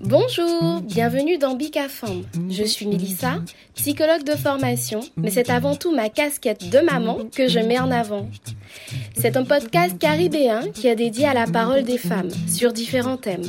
Bonjour, bienvenue dans Bicafam. Je suis Melissa, psychologue de formation, mais c'est avant tout ma casquette de maman que je mets en avant. C'est un podcast caribéen qui est dédié à la parole des femmes sur différents thèmes,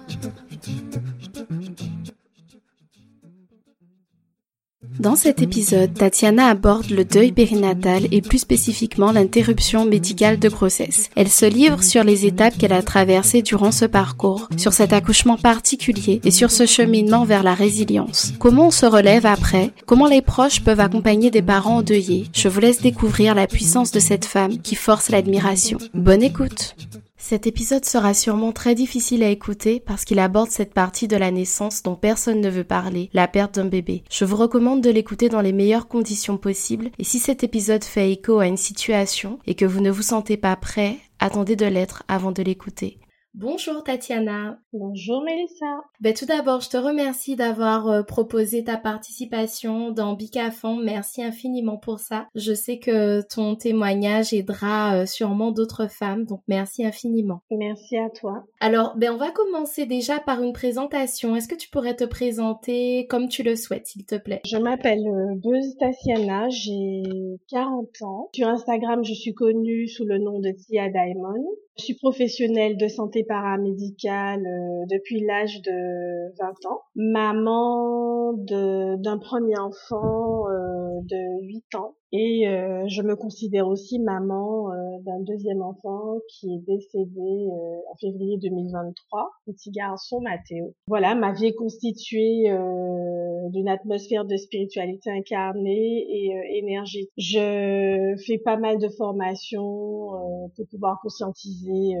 Dans cet épisode, Tatiana aborde le deuil périnatal et plus spécifiquement l'interruption médicale de grossesse. Elle se livre sur les étapes qu'elle a traversées durant ce parcours, sur cet accouchement particulier et sur ce cheminement vers la résilience. Comment on se relève après, comment les proches peuvent accompagner des parents endeuillés? Je vous laisse découvrir la puissance de cette femme qui force l'admiration. Bonne écoute cet épisode sera sûrement très difficile à écouter parce qu'il aborde cette partie de la naissance dont personne ne veut parler, la perte d'un bébé. Je vous recommande de l'écouter dans les meilleures conditions possibles et si cet épisode fait écho à une situation et que vous ne vous sentez pas prêt, attendez de l'être avant de l'écouter. Bonjour Tatiana. Bonjour Mélissa. Ben, tout d'abord, je te remercie d'avoir euh, proposé ta participation dans Bicafon. Merci infiniment pour ça. Je sais que ton témoignage aidera euh, sûrement d'autres femmes, donc merci infiniment. Merci à toi. Alors, ben, on va commencer déjà par une présentation. Est-ce que tu pourrais te présenter comme tu le souhaites, s'il te plaît? Je m'appelle euh, Buzz Tatiana, j'ai 40 ans. Sur Instagram, je suis connue sous le nom de Tia Diamond. Je suis professionnelle de santé paramédicale euh, depuis l'âge de 20 ans. Maman d'un premier enfant euh, de 8 ans. Et euh, je me considère aussi maman d'un deuxième enfant qui est décédé en février 2023, petit garçon Mathéo. Voilà, ma vie est constituée d'une atmosphère de spiritualité incarnée et énergétique. Je fais pas mal de formations pour pouvoir conscientiser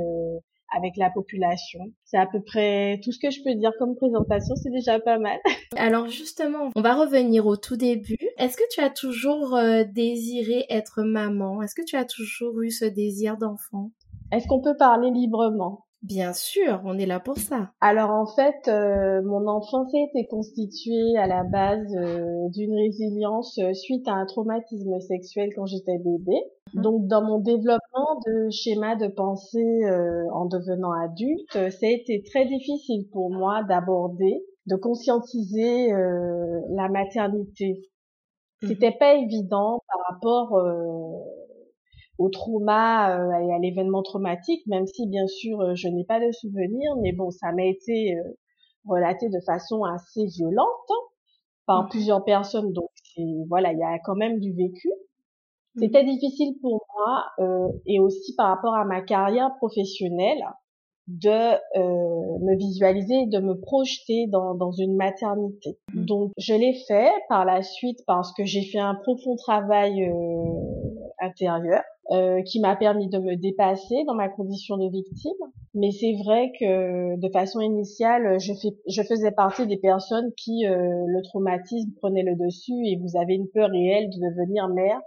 avec la population. C'est à peu près tout ce que je peux dire comme présentation, c'est déjà pas mal. Alors justement, on va revenir au tout début. Est-ce que tu as toujours euh, désiré être maman? Est-ce que tu as toujours eu ce désir d'enfant? Est-ce qu'on peut parler librement? Bien sûr, on est là pour ça. Alors en fait, euh, mon enfance a été constituée à la base euh, d'une résilience suite à un traumatisme sexuel quand j'étais bébé. Mhm. Donc dans mon développement de schéma de pensée euh, en devenant adulte, ça a été très difficile pour moi d'aborder, de conscientiser euh, la maternité. Mhm. C'était pas évident par rapport euh, au trauma et à l'événement traumatique, même si bien sûr je n'ai pas de souvenir, mais bon, ça m'a été relaté de façon assez violente hein, par mhm. plusieurs personnes, donc voilà, il y a quand même du vécu. C'était mhm. difficile pour moi euh, et aussi par rapport à ma carrière professionnelle de euh, me visualiser de me projeter dans, dans une maternité. Mhm. Donc je l'ai fait par la suite parce que j'ai fait un profond travail euh, intérieur euh, qui m'a permis de me dépasser dans ma condition de victime. Mais c'est vrai que de façon initiale, je, fais, je faisais partie des personnes qui euh, le traumatisme prenait le dessus et vous avez une peur réelle de devenir mère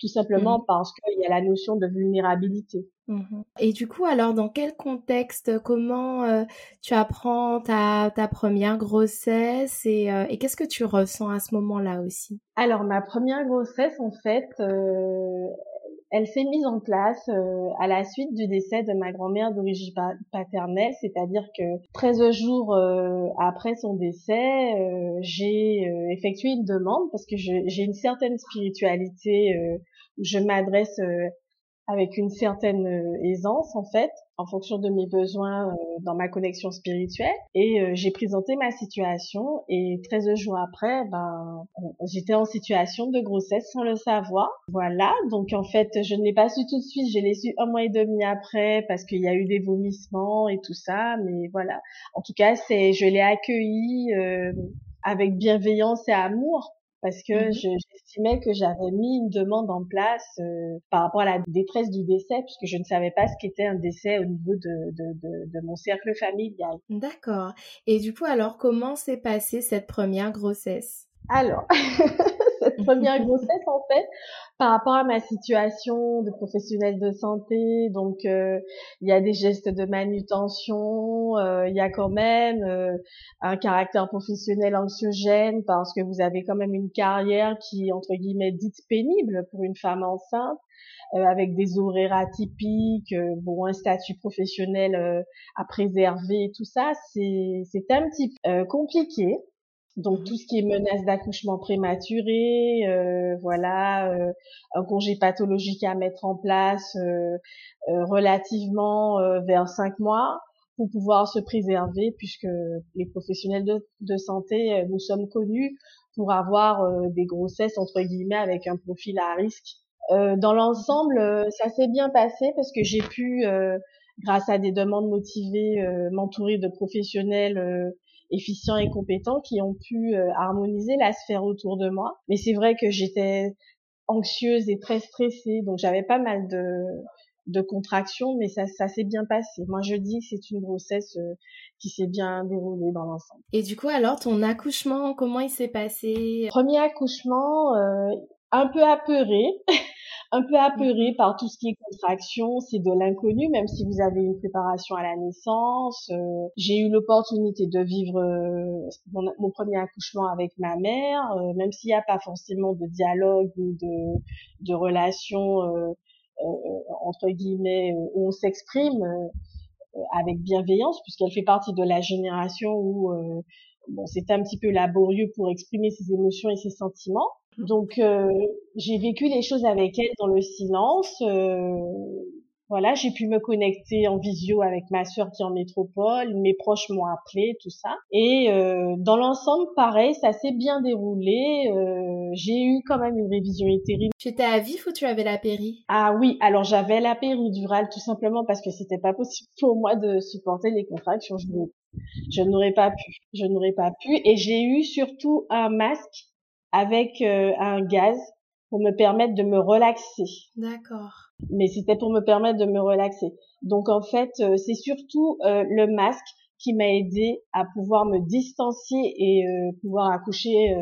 tout simplement mmh. parce qu'il y a la notion de vulnérabilité. Mmh. Et du coup, alors, dans quel contexte, comment euh, tu apprends ta, ta première grossesse et, euh, et qu'est-ce que tu ressens à ce moment-là aussi? Alors, ma première grossesse, en fait, euh, elle s'est mise en place à la suite du décès de ma grand-mère d'origine paternelle, c'est-à-dire que 13 jours après son décès, j'ai effectué une demande parce que j'ai une certaine spiritualité je m'adresse euh, avec une certaine euh, aisance en fait en fonction de mes besoins euh, dans ma connexion spirituelle. Et euh, j'ai présenté ma situation et 13 jours après ben j'étais en situation de grossesse sans le savoir. Voilà. Donc en fait je ne l'ai pas su tout de suite. Je l'ai su un mois et demi après parce qu'il y a eu des vomissements et tout ça. Mais voilà. En tout cas c'est je l'ai accueilli avec bienveillance et amour parce que mmh j'estimais que j'avais mis une demande en place euh, par rapport à la détresse du décès, puisque je ne savais pas ce qu'était un décès au niveau de, de, de, de mon cercle familial. D'accord. Et du coup, alors, comment s'est passée cette première grossesse? Alors, première grossesse, en fait, par rapport à ma situation de professionnelle de santé, donc euh, il y a des gestes de manutention, euh, il y a quand même euh, un caractère professionnel anxiogène parce que vous avez quand même une carrière qui entre guillemets dite pénible pour une femme enceinte. avec des horaires atypiques, bon un statut professionnel à préserver, tout ça, c'est c'est un petit peu compliqué. Donc mmh tout ce qui est menace d'accouchement prématuré, euh, voilà, euh, un congé pathologique à mettre en place euh, relativement vers cinq mois pour pouvoir se préserver, puisque les professionnels de, de santé, nous sommes connus pour avoir des grossesses entre guillemets avec un profil à risque. dans l'ensemble, ça s'est bien passé parce que j'ai pu, grâce à des demandes motivées, m'entourer de professionnels efficients et compétents qui ont pu euh, harmoniser la sphère autour de moi. Mais c'est vrai que j'étais anxieuse et très stressée, donc j'avais pas mal de, de contractions, mais ça, ça s'est bien passé. Moi, je dis que c'est une grossesse euh, qui s'est bien déroulée dans l'ensemble. Et du coup, alors, ton accouchement, comment il s'est passé? Premier accouchement, euh, un peu apeuré. un peu apeuré par tout ce qui est contraction, c'est de l'inconnu, même si vous avez une préparation à la naissance. Euh, j'ai eu l'opportunité de vivre euh, mon, premier accouchement avec ma mère, euh, même s'il n'y a pas forcément de dialogue ou de, de relation entre guillemets où on s'exprime avec bienveillance, puisqu'elle fait partie de la génération où bon, c'est un petit peu laborieux pour exprimer ses émotions et ses sentiments. Mmh. Donc euh, j'ai vécu les choses avec elle dans le silence. Euh, voilà, j'ai pu me connecter en visio avec ma sœur qui est en métropole, mes proches m'ont appelé, tout ça. Et euh, dans l'ensemble, pareil, ça s'est bien déroulé. Euh, j'ai eu quand même une révision utérine. Tu étais à vif ou tu avais la péri? Ah oui, alors j'avais la péridurale tout simplement parce que c'était pas possible pour moi de supporter les contractions. Je, je n'aurais pas pu, je n'aurais pas pu. Et j'ai eu surtout un masque avec euh, un gaz pour me permettre de me relaxer. D'accord. Mais c'était pour me permettre de me relaxer. Donc en fait, euh, c'est surtout euh, le masque qui m'a aidé à pouvoir me distancier et pouvoir accoucher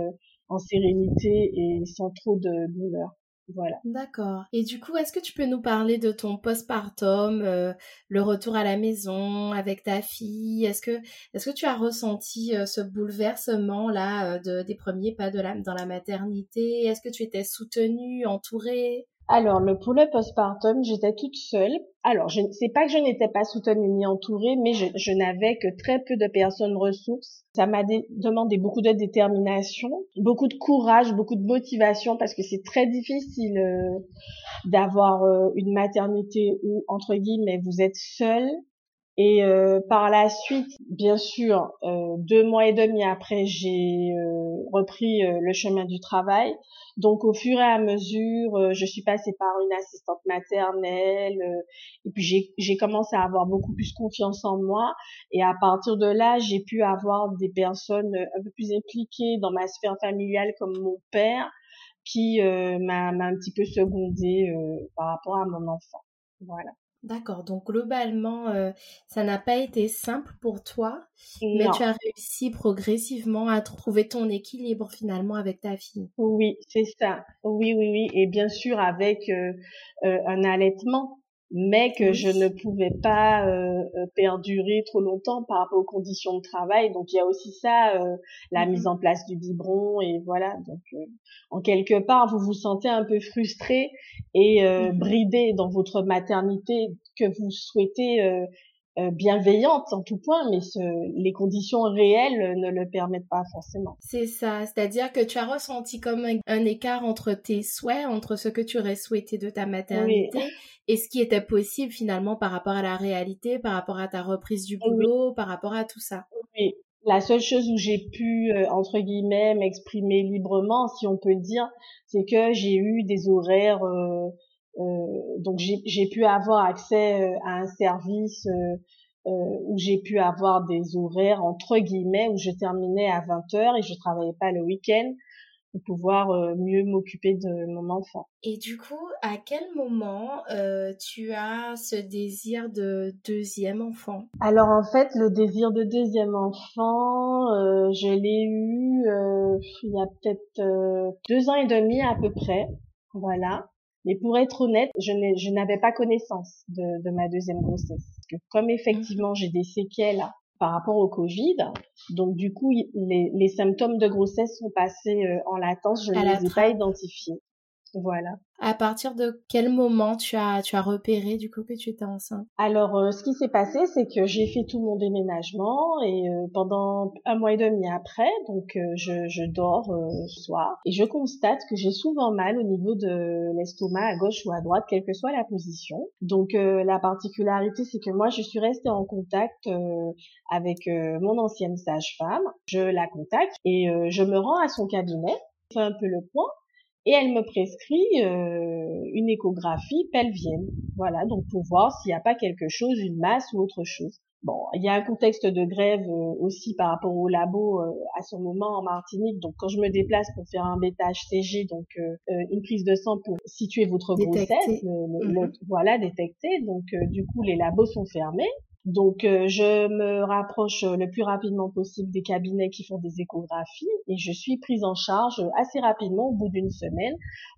en sérénité et sans trop de douleur. Voilà. D'accord. Et du coup, est-ce que tu peux nous parler de ton postpartum, euh, le retour à la maison avec ta fille? Est-ce que, est-ce que tu as ressenti euh, ce bouleversement là euh, de, des premiers pas de dans la maternité? Est-ce que tu étais soutenue, entourée? Alors, le, pour le postpartum, j'étais toute seule. Alors, je sais pas que je n'étais pas soutenue ni entourée, mais je, je n'avais que très peu de personnes ressources. Ça m'a demandé beaucoup de détermination, beaucoup de courage, beaucoup de motivation, parce que c'est très difficile euh, d'avoir euh, une maternité où, entre guillemets, vous êtes seule et euh, par la suite, bien sûr, euh, deux mois et demi après, j'ai euh, repris le chemin du travail. Donc au fur et à mesure, je suis passée par une assistante maternelle et puis j'ai commencé à avoir beaucoup plus confiance en moi. Et à partir de là, j'ai pu avoir des personnes un peu plus impliquées dans ma sphère familiale comme mon père qui m'a un petit peu secondée par rapport à mon enfant. Voilà. D'accord, donc globalement, euh, ça n'a pas été simple pour toi, mais tu as réussi progressivement à trouver ton équilibre finalement avec ta fille. Oui, c'est ça. Oui, oui, oui. Et bien sûr avec euh, euh, un allaitement mais que je ne pouvais pas euh, euh, perdurer trop longtemps par rapport aux conditions de travail. Donc il y a aussi ça, euh, la mise en place du biberon et voilà. Donc en quelque part, vous vous sentez un peu frustré et bridé dans votre maternité que vous souhaitez euh, bienveillante en tout point, mais ce, les conditions réelles ne le permettent pas forcément. C'est ça, c'est-à-dire que tu as ressenti comme un, écart entre tes souhaits, entre ce que tu aurais souhaité de ta maternité et ce qui était possible finalement par rapport à la réalité, par rapport à ta reprise du boulot, par rapport à tout ça. Oui, la seule chose où j'ai pu, euh, entre guillemets, m'exprimer librement, si on peut le dire, c'est que j'ai eu des horaires euh, euh, donc j'ai pu avoir accès euh, à un service euh, où j'ai pu avoir des horaires entre guillemets où je terminais à 20 heures et je travaillais pas le week-end pour pouvoir mieux m'occuper de mon enfant. Et du coup, à quel moment euh, tu as ce désir de deuxième enfant? Alors en fait, le désir de deuxième enfant, euh, je l'ai eu euh, il y a peut-être deux ans et demi à peu près. Voilà. Mais pour être honnête, je n'avais pas connaissance de, de, ma deuxième grossesse. Parce que comme effectivement j'ai des séquelles par rapport au Covid, donc du coup les, les symptômes de grossesse sont passés euh, en latence, je ne les ai pas identifiés. Voilà. À partir de quel moment tu as tu as repéré du coup que tu étais enceinte? Alors euh, ce qui s'est passé c'est que j'ai fait tout mon déménagement et euh, pendant un mois et demi après donc euh, je, je dors ce soir et je constate que j'ai souvent mal au niveau de l'estomac à gauche ou à droite quelle que soit la position. Donc la particularité c'est que moi je suis restée en contact avec mon ancienne sage-femme, je la contacte et je me rends à son cabinet, fais un peu le point et elle me prescrit euh, une échographie pelvienne. Voilà, donc pour voir s'il n'y a pas quelque chose, une masse ou autre chose. Bon, il y a un contexte de grève euh, aussi par rapport au labo euh, à ce moment en Martinique. Donc quand je me déplace pour faire un bêta HCG, donc une prise de sang pour situer votre grossesse, mhm. voilà, détecter. Donc du coup les labos sont fermés. Donc euh, je me rapproche le plus rapidement possible des cabinets qui font des échographies et je suis prise en charge assez rapidement au bout d'une semaine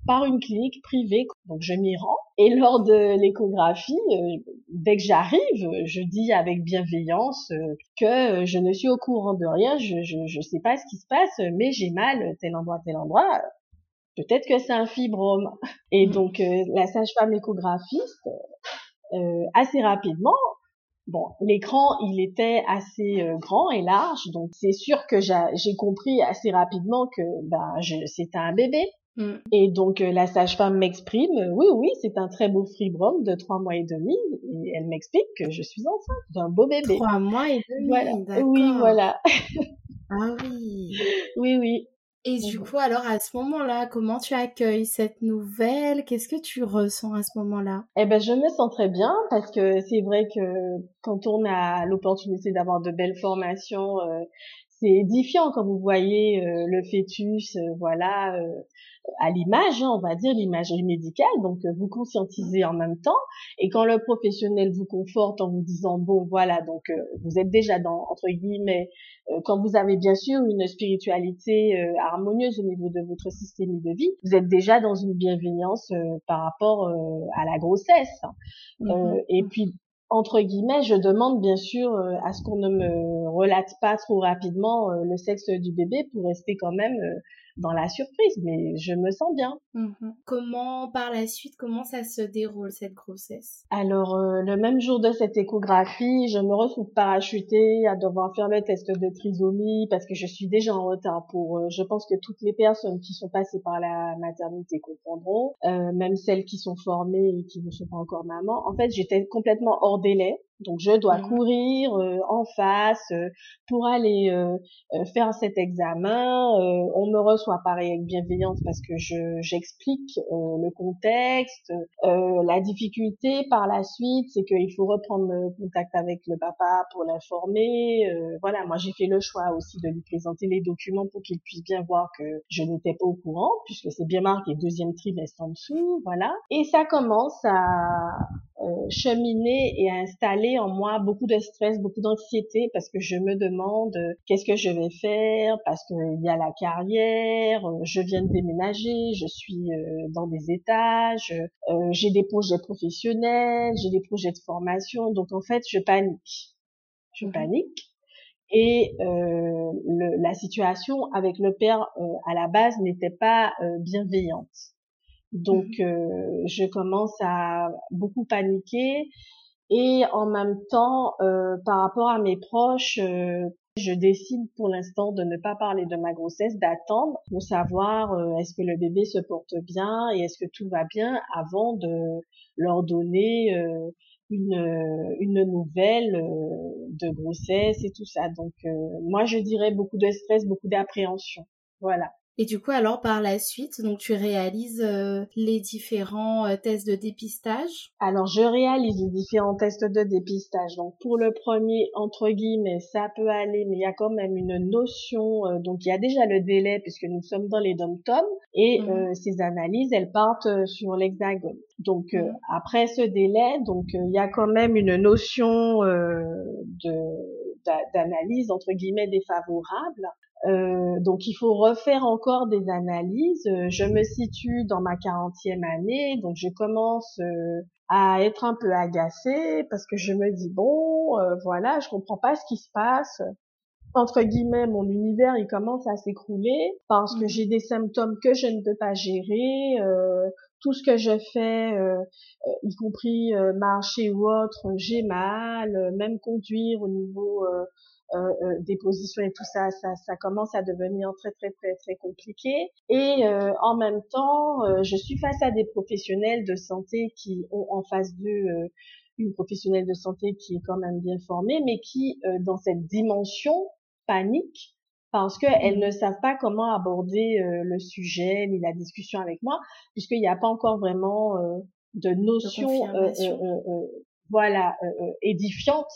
par une clinique privée. Donc je m'y rends et lors de l'échographie, euh, dès que j'arrive, je dis avec bienveillance euh, que je ne suis au courant de rien, je je, sais pas ce qui se passe, mais j'ai mal tel endroit tel endroit. Peut-être que c'est un fibrome. Et mmh. donc la sage-femme échographiste assez rapidement Bon, l'écran, il était assez euh, grand et large, donc c'est sûr que j'ai compris assez rapidement que ben, c'était un bébé. Mm. Et donc euh, la sage-femme m'exprime, oui, oui, c'est un très beau fibrome de trois mois et demi, et elle m'explique que je suis enceinte d'un beau bébé. Trois mois et demi, voilà. Oui, voilà. ah oui. Oui, oui. Et du coup, alors à ce moment-là, comment tu accueilles cette nouvelle? Qu'est-ce que tu ressens à ce moment-là? Eh ben, je me sens très bien parce que c'est vrai que quand on a l'opportunité d'avoir de belles formations, euh, c'est édifiant quand vous voyez euh, le fœtus, euh, voilà, à l'image, hein, on va dire l'imagerie médicale, donc vous conscientisez en même temps, et quand le professionnel vous conforte en vous disant bon voilà, donc vous êtes déjà dans entre guillemets euh, quand vous avez bien sûr une spiritualité euh, harmonieuse au niveau de votre système de vie, vous êtes déjà dans une bienveillance euh, par rapport à la grossesse. Mhm. et puis entre guillemets, je demande bien sûr à ce qu'on ne me relate pas trop rapidement le sexe du bébé pour rester quand même dans la surprise, mais je me sens bien. Mhm. Comment, par la suite, comment ça se déroule cette grossesse? Alors, euh, le même jour de cette échographie, je me retrouve parachutée à devoir faire le test de trisomie parce que je suis déjà en retard pour, euh, je pense que toutes les personnes qui sont passées par la maternité comprendront, euh, même celles qui sont formées et qui ne sont pas encore maman. En fait, j'étais complètement hors délai. Donc je dois mmh. courir euh, en face euh, pour aller euh, faire cet examen. on me reçoit pareil avec bienveillance parce que je j'explique le contexte, la difficulté par la suite, c'est qu'il faut reprendre contact avec le papa pour l'informer. voilà, moi j'ai fait le choix aussi de lui présenter les documents pour qu'il puisse bien voir que je n'étais pas au courant puisque c'est bien marqué deuxième trimestre en dessous, voilà. Et ça commence à cheminer et à installer en moi beaucoup de stress, beaucoup d'anxiété parce que je me demande euh, qu'est-ce que je vais faire parce qu'il y a la carrière, euh, je viens de déménager, je suis euh, dans des étages, j'ai des projets professionnels, j'ai des projets de formation, donc en fait je panique, je mmh panique. Et la situation avec le père à la base n'était pas bienveillante. Donc mmh je commence à beaucoup paniquer Et en même temps, par rapport à mes proches, je décide pour l'instant de ne pas parler de ma grossesse, d'attendre pour savoir euh, est-ce que le bébé se porte bien et est-ce que tout va bien avant de leur donner euh, une, une nouvelle euh, de grossesse et tout ça. Donc moi je dirais beaucoup de stress, beaucoup d'appréhension. Voilà. Et du coup, alors par la suite, donc tu réalises euh, les différents euh, tests de dépistage? Alors je réalise les différents tests de dépistage. Donc pour le premier, entre guillemets, ça peut aller, mais il y a quand même une notion. Euh, donc il y a déjà le délai puisque nous sommes dans les dom et mhm. ces analyses, elles partent sur l'hexagone. Donc mhm. après ce délai, donc il y a quand même une notion de d'analyse entre guillemets défavorable euh, donc il faut refaire encore des analyses. Euh, je me situe dans ma quarantième année, donc je commence euh, à être un peu agacée parce que je me dis bon, voilà, je comprends pas ce qui se passe. Entre guillemets, mon univers il commence à s'écrouler parce que mmh. j'ai des symptômes que je ne peux pas gérer. tout ce que je fais, y compris marcher ou autre, j'ai mal. même conduire au niveau euh, euh, des positions et tout ça, ça, ça commence à devenir très très très très compliqué. Et euh, en même temps, je suis face à des professionnels de santé qui ont en face d'eux une professionnelle de santé qui est quand même bien formée, mais qui, dans cette dimension, panique parce qu'elles mmh. ne savent pas comment aborder le sujet ni la discussion avec moi, puisqu'il n'y a pas encore vraiment de notion, voilà, édifiante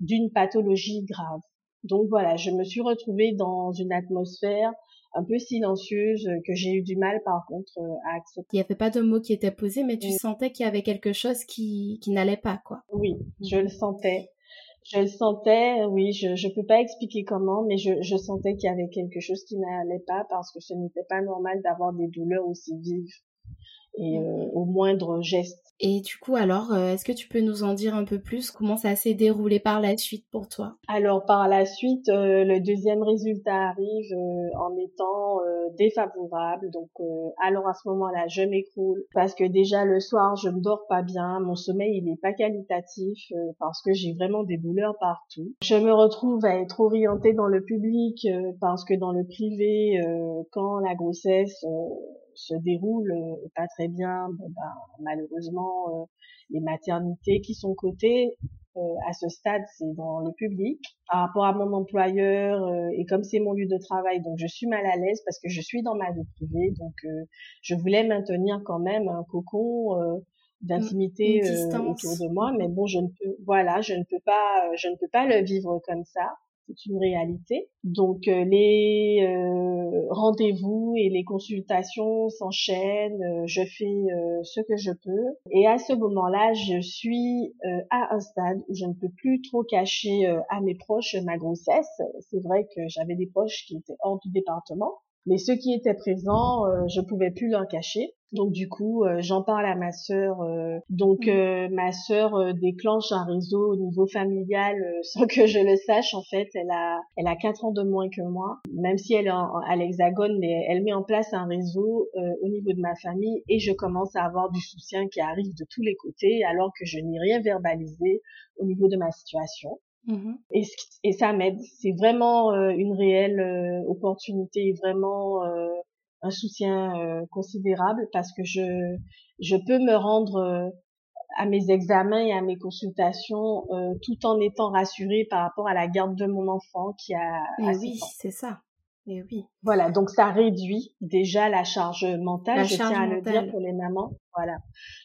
d'une pathologie grave. Donc voilà, je me suis retrouvée dans une atmosphère un peu silencieuse que j'ai eu du mal par contre euh, à accepter. Il n'y avait pas de mots qui étaient posés, mais tu sentais qu'il y avait quelque chose qui, qui n'allait pas, quoi. Oui, je le sentais. Je le sentais, oui, je ne peux pas expliquer comment, mais je, je sentais qu'il y avait quelque chose qui n'allait pas parce que ce n'était pas normal d'avoir des douleurs aussi vives et euh, au moindre geste. Et du coup, alors, euh, est-ce que tu peux nous en dire un peu plus? Comment ça s'est déroulé par la suite pour toi? Alors, par la suite, euh, le deuxième résultat arrive en étant défavorable. Donc, alors à ce moment-là, je m'écroule parce que déjà le soir, je ne dors pas bien. Mon sommeil, il n'est pas qualitatif parce que j'ai vraiment des douleurs partout. Je me retrouve à être orientée dans le public parce que dans le privé, quand la grossesse se déroule euh, pas très bien, ben, malheureusement, euh, les maternités qui sont cotées euh, à ce stade, c'est dans le public. Par rapport à mon employeur et comme c'est mon lieu de travail, donc je suis mal à l'aise parce que je suis dans ma vie privée, donc je voulais maintenir quand même un cocon d'intimité autour de moi, mais bon, je ne peux, voilà, je ne peux pas, je ne peux pas le vivre comme ça c'est une réalité. Donc euh, les euh, rendez-vous et les consultations s'enchaînent, euh, je fais ce que je peux et à ce moment-là, je suis à un stade où je ne peux plus trop cacher à mes proches ma grossesse. C'est vrai que j'avais des proches qui étaient hors du département, mais ceux qui étaient présents, je pouvais plus leur cacher. Donc du coup, euh, j'en parle à ma sœur. Euh, donc mmh. euh, ma sœur déclenche un réseau au niveau familial sans que je le sache. En fait, elle a elle a quatre ans de moins que moi, même si elle est à l'Hexagone, mais elle met en place un réseau au niveau de ma famille et je commence à avoir du soutien qui arrive de tous les côtés alors que je n'ai rien verbalisé au niveau de ma situation. Mmh et, et, ça m'aide. C'est vraiment une réelle opportunité, vraiment un soutien euh, considérable parce que je je peux me rendre euh, à mes examens et à mes consultations euh, tout en étant rassurée par rapport à la garde de mon enfant qui a oui c'est ça. Et oui voilà donc ça réduit déjà la charge mentale je tiens à le dire pour les mamans voilà.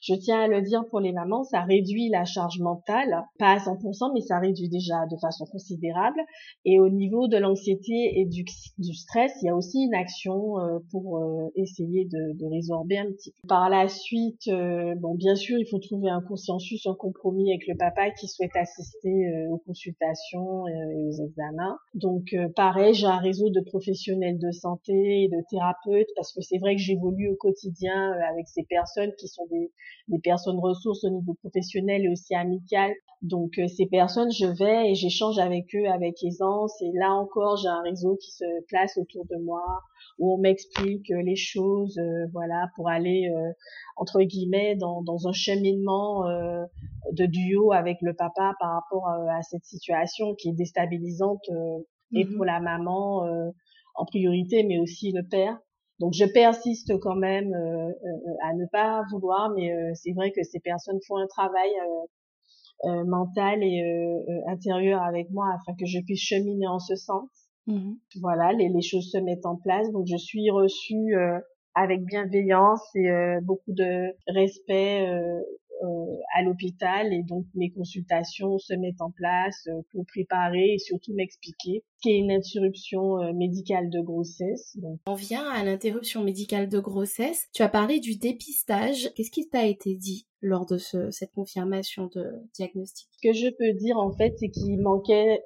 Je tiens à le dire pour les mamans, ça réduit la charge mentale, pas à 100%, mais ça réduit déjà de façon considérable. Et au niveau de l'anxiété et du, du, stress, il y a aussi une action euh, pour euh, essayer de, de, résorber un petit peu. Par la suite, euh, bon, bien sûr, il faut trouver un consensus, un compromis avec le papa qui souhaite assister aux consultations et aux examens. Donc, pareil, j'ai un réseau de professionnels de santé et de thérapeutes parce que c'est vrai que j'évolue au quotidien avec ces personnes qui sont des, des personnes ressources au niveau professionnel et aussi amical. Donc euh, ces personnes, je vais et j'échange avec eux avec aisance. Et là encore, j'ai un réseau qui se place autour de moi où on m'explique euh, les choses, euh, voilà, pour aller entre guillemets dans, dans un cheminement de duo avec le papa par rapport à, cette situation qui est déstabilisante et mmh pour la maman en priorité, mais aussi le père. Donc je persiste quand même à ne pas vouloir, mais c'est vrai que ces personnes font un travail mental et intérieur avec moi afin que je puisse cheminer en ce sens. Mmh voilà, les, les, choses se mettent en place. Donc je suis reçue avec bienveillance et beaucoup de respect euh, à l'hôpital et donc mes consultations se mettent en place euh, pour préparer et surtout m'expliquer ce qu'est une interruption euh, médicale de grossesse. On vient à l'interruption médicale de grossesse. Tu as parlé du dépistage. Qu'est-ce qui t'a été dit lors de cette confirmation de diagnostic? Ce que je peux dire en fait, c'est qu'il manquait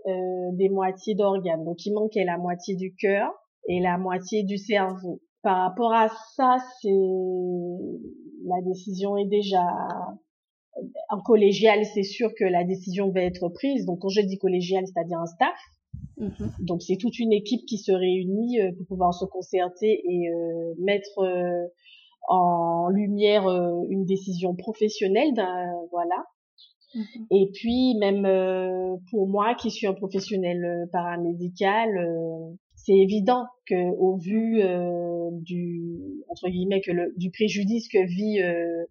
des moitiés d'organes. Donc il manquait la moitié du cœur et la moitié du cerveau. Par rapport à ça, c'est la décision est déjà en collégial, c'est sûr que la décision va être prise. Donc, quand je dis collégial, c'est-à-dire un staff. Mhm. Donc, c'est toute une équipe qui se réunit euh, pour pouvoir se concerter et euh, mettre euh, en lumière une décision professionnelle. Voilà. Mhm. Et puis, même pour moi, qui suis un professionnel paramédical, c'est évident que au vu du entre guillemets que le, du préjudice que vit euh,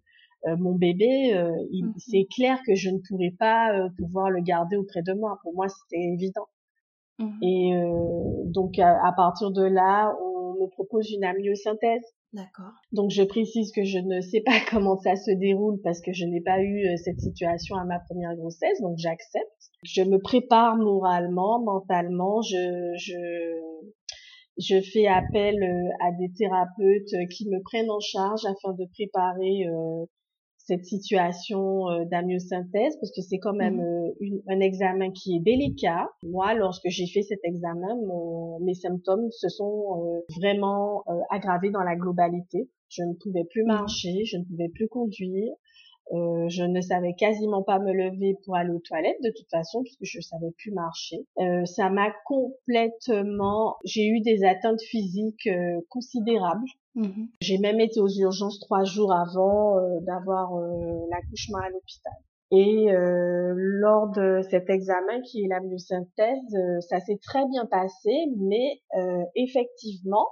mon bébé, euh, mmh c'est clair que je ne pourrais pas euh, pouvoir le garder auprès de moi. Pour moi, c'était évident. Mmh Et donc, à, partir de là, on me propose une amyosynthèse. D'accord. Donc, je précise que je ne sais pas comment ça se déroule parce que je n'ai pas eu cette situation à ma première grossesse, donc j'accepte. Je me prépare moralement, mentalement. Je, je, je fais appel à des thérapeutes qui me prennent en charge afin de préparer euh, cette situation euh, d'amyosynthèse parce que c'est quand même mmh. euh, un examen qui est délicat. Moi, lorsque j'ai fait cet examen, mes symptômes se sont euh, vraiment aggravés dans la globalité. Je ne pouvais plus mmh. marcher, je ne pouvais plus conduire, euh, je ne savais quasiment pas me lever pour aller aux toilettes de toute façon puisque je savais plus marcher. Euh, ça m'a complètement. J'ai eu des atteintes physiques euh, considérables. Mmh J'ai même été aux urgences trois jours avant euh, d'avoir l'accouchement à l'hôpital. Et lors de cet examen qui est la myosynthèse, ça s'est très bien passé, mais effectivement,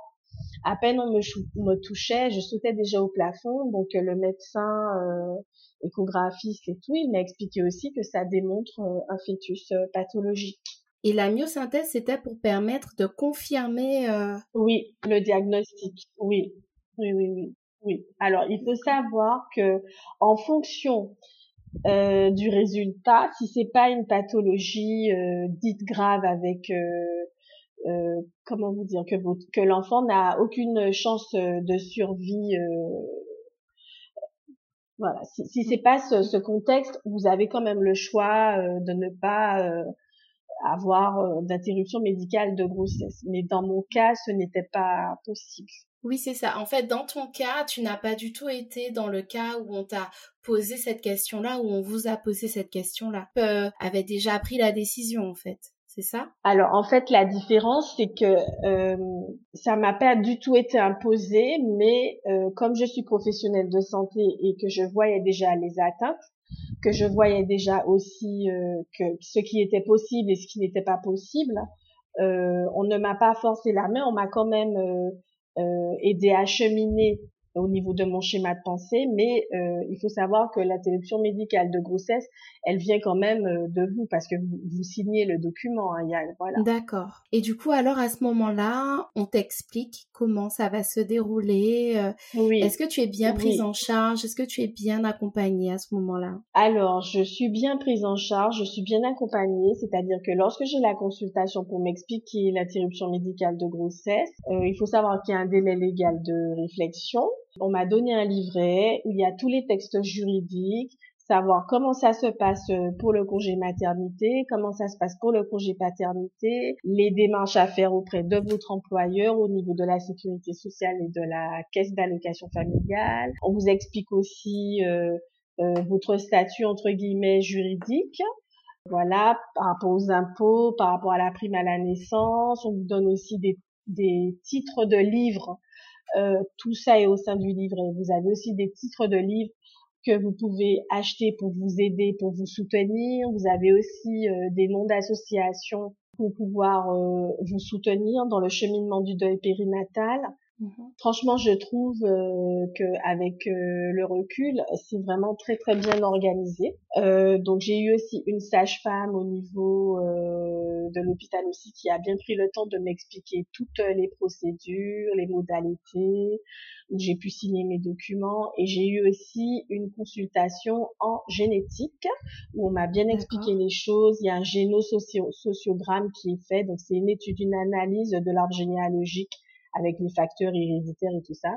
à peine on me, me, touchait, je sautais déjà au plafond. Donc le médecin échographiste et tout, il m'a expliqué aussi que ça démontre euh, un fœtus euh, pathologique. Et la myosynthèse, c'était pour permettre de confirmer. Euh... Oui, le diagnostic. Oui, oui, oui, oui, oui. Alors, il faut savoir que en fonction euh, du résultat, si c'est pas une pathologie euh, dite grave avec euh, comment vous dire que, que l'enfant n'a aucune chance de survie voilà, si, si c'est pas ce, ce, contexte, vous avez quand même le choix euh, de ne pas euh, avoir euh, d'interruption médicale de grossesse. Mais dans mon cas, ce n'était pas possible. Oui, c'est ça. En fait, dans ton cas, tu n'as pas du tout été dans le cas où on t'a posé cette question-là, où on vous a posé cette question-là. Euh, avait déjà pris la décision, en fait c'est ça? Alors en fait la différence c'est que euh, ça m'a pas du tout été imposé, mais euh, comme je suis professionnelle de santé et que je voyais déjà les atteintes, que je voyais déjà aussi euh, que ce qui était possible et ce qui n'était pas possible, euh, on ne m'a pas forcé la main, on m'a quand même aidé à cheminer au niveau de mon schéma de pensée, mais euh, il faut savoir que l'interruption médicale de grossesse, elle vient quand même euh, de vous parce que vous, signez le document. Hein, voilà. D'accord. Et du coup, alors à ce moment-là, on t'explique comment ça va se dérouler. Euh, oui. Est-ce que tu es bien prise en charge? Est-ce que tu es bien accompagnée à ce moment-là? Alors, je suis bien prise en charge, je suis bien accompagnée, c'est-à-dire que lorsque j'ai la consultation pour m'expliquer l'interruption médicale de grossesse, il faut savoir qu'il y a un délai légal de réflexion. On m'a donné un livret où il y a tous les textes juridiques, savoir comment ça se passe pour le congé maternité, comment ça se passe pour le congé paternité, les démarches à faire auprès de votre employeur au niveau de la sécurité sociale et de la caisse d'allocation familiale. On vous explique aussi euh, euh, votre statut entre guillemets juridique. Voilà, par rapport aux impôts, par rapport à la prime à la naissance, on vous donne aussi des, des titres de livres euh, tout ça est au sein du livret. Vous avez aussi des titres de livres que vous pouvez acheter pour vous aider, pour vous soutenir. Vous avez aussi des noms d'associations pour pouvoir vous soutenir dans le cheminement du deuil périnatal. Mhm. Franchement, je trouve euh, que avec euh, le recul, c'est vraiment très très bien organisé. Euh, donc j'ai eu aussi une sage-femme au niveau euh, de l'hôpital aussi qui a bien pris le temps de m'expliquer toutes les procédures, les modalités, où j'ai pu signer mes documents et j'ai eu aussi une consultation en génétique où on m'a bien expliqué les choses. Il y a un génosociogramme qui est fait, donc c'est une étude, une analyse de l'arbre généalogique avec les facteurs héréditaires et tout ça.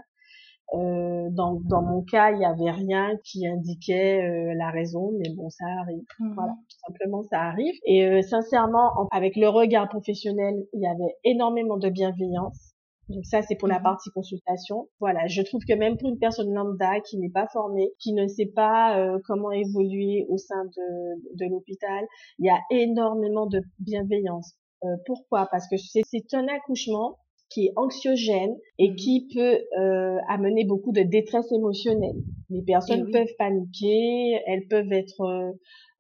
Euh, dans, dans mon cas, il n'y avait rien qui indiquait euh, la raison, mais bon, ça arrive. Mhm. Voilà, tout simplement, ça arrive. Et euh, sincèrement, avec le regard professionnel, il y avait énormément de bienveillance. Donc ça, c'est pour la mhm. partie consultation. Voilà, je trouve que même pour une personne lambda qui n'est pas formée, qui ne sait pas euh, comment évoluer au sein de, de l'hôpital, il y a énormément de bienveillance. Euh, pourquoi? Parce que c'est un accouchement qui est anxiogène et mhm. qui peut euh, amener beaucoup de détresse émotionnelle. Les personnes eh peuvent paniquer, elles peuvent être euh,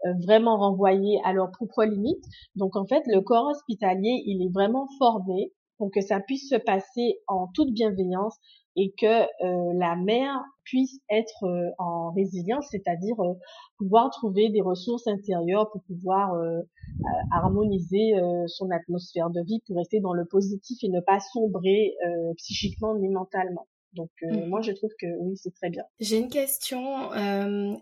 euh, vraiment renvoyées à leurs propres limites. Donc en fait, le corps hospitalier, il est vraiment formé pour que ça puisse se passer en toute bienveillance et que euh, la mère puisse être euh, en résilience, c'est-à-dire euh, pouvoir trouver des ressources intérieures pour pouvoir harmoniser son atmosphère de vie pour rester dans le positif et ne pas sombrer psychiquement ni mentalement. Donc mmh. moi je trouve que oui c'est très bien. J'ai une question.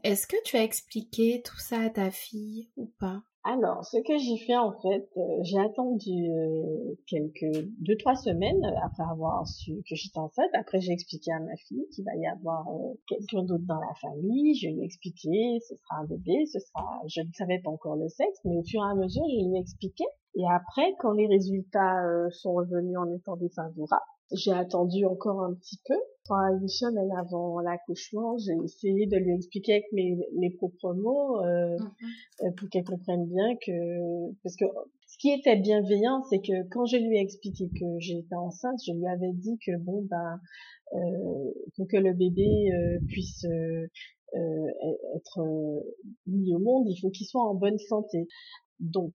Est-ce que tu as expliqué tout ça à ta fille ou pas? Alors, ce que j'ai fait en fait, euh, j'ai attendu euh, quelques deux trois semaines après avoir su que j'étais enceinte. Après, j'ai expliqué à ma fille qu'il va y avoir euh, quelqu'un d'autre dans la famille. Je lui ai expliqué, ce sera un bébé, ce sera, je ne savais pas encore le sexe, mais au fur et à mesure, je lui ai expliqué. Et après, quand les résultats sont revenus en étant défavorables, j'ai attendu encore un petit peu. une semaine avant l'accouchement, j'ai essayé de lui expliquer avec mes, mes propres mots euh, mhm. euh, pour qu'elle comprenne bien que parce que ce qui était bienveillant, c'est que quand je lui ai expliqué que j'étais enceinte, je lui avais dit que bon ben euh, pour que le bébé euh, puisse euh, être mis au monde, il faut qu'il soit en bonne santé. Donc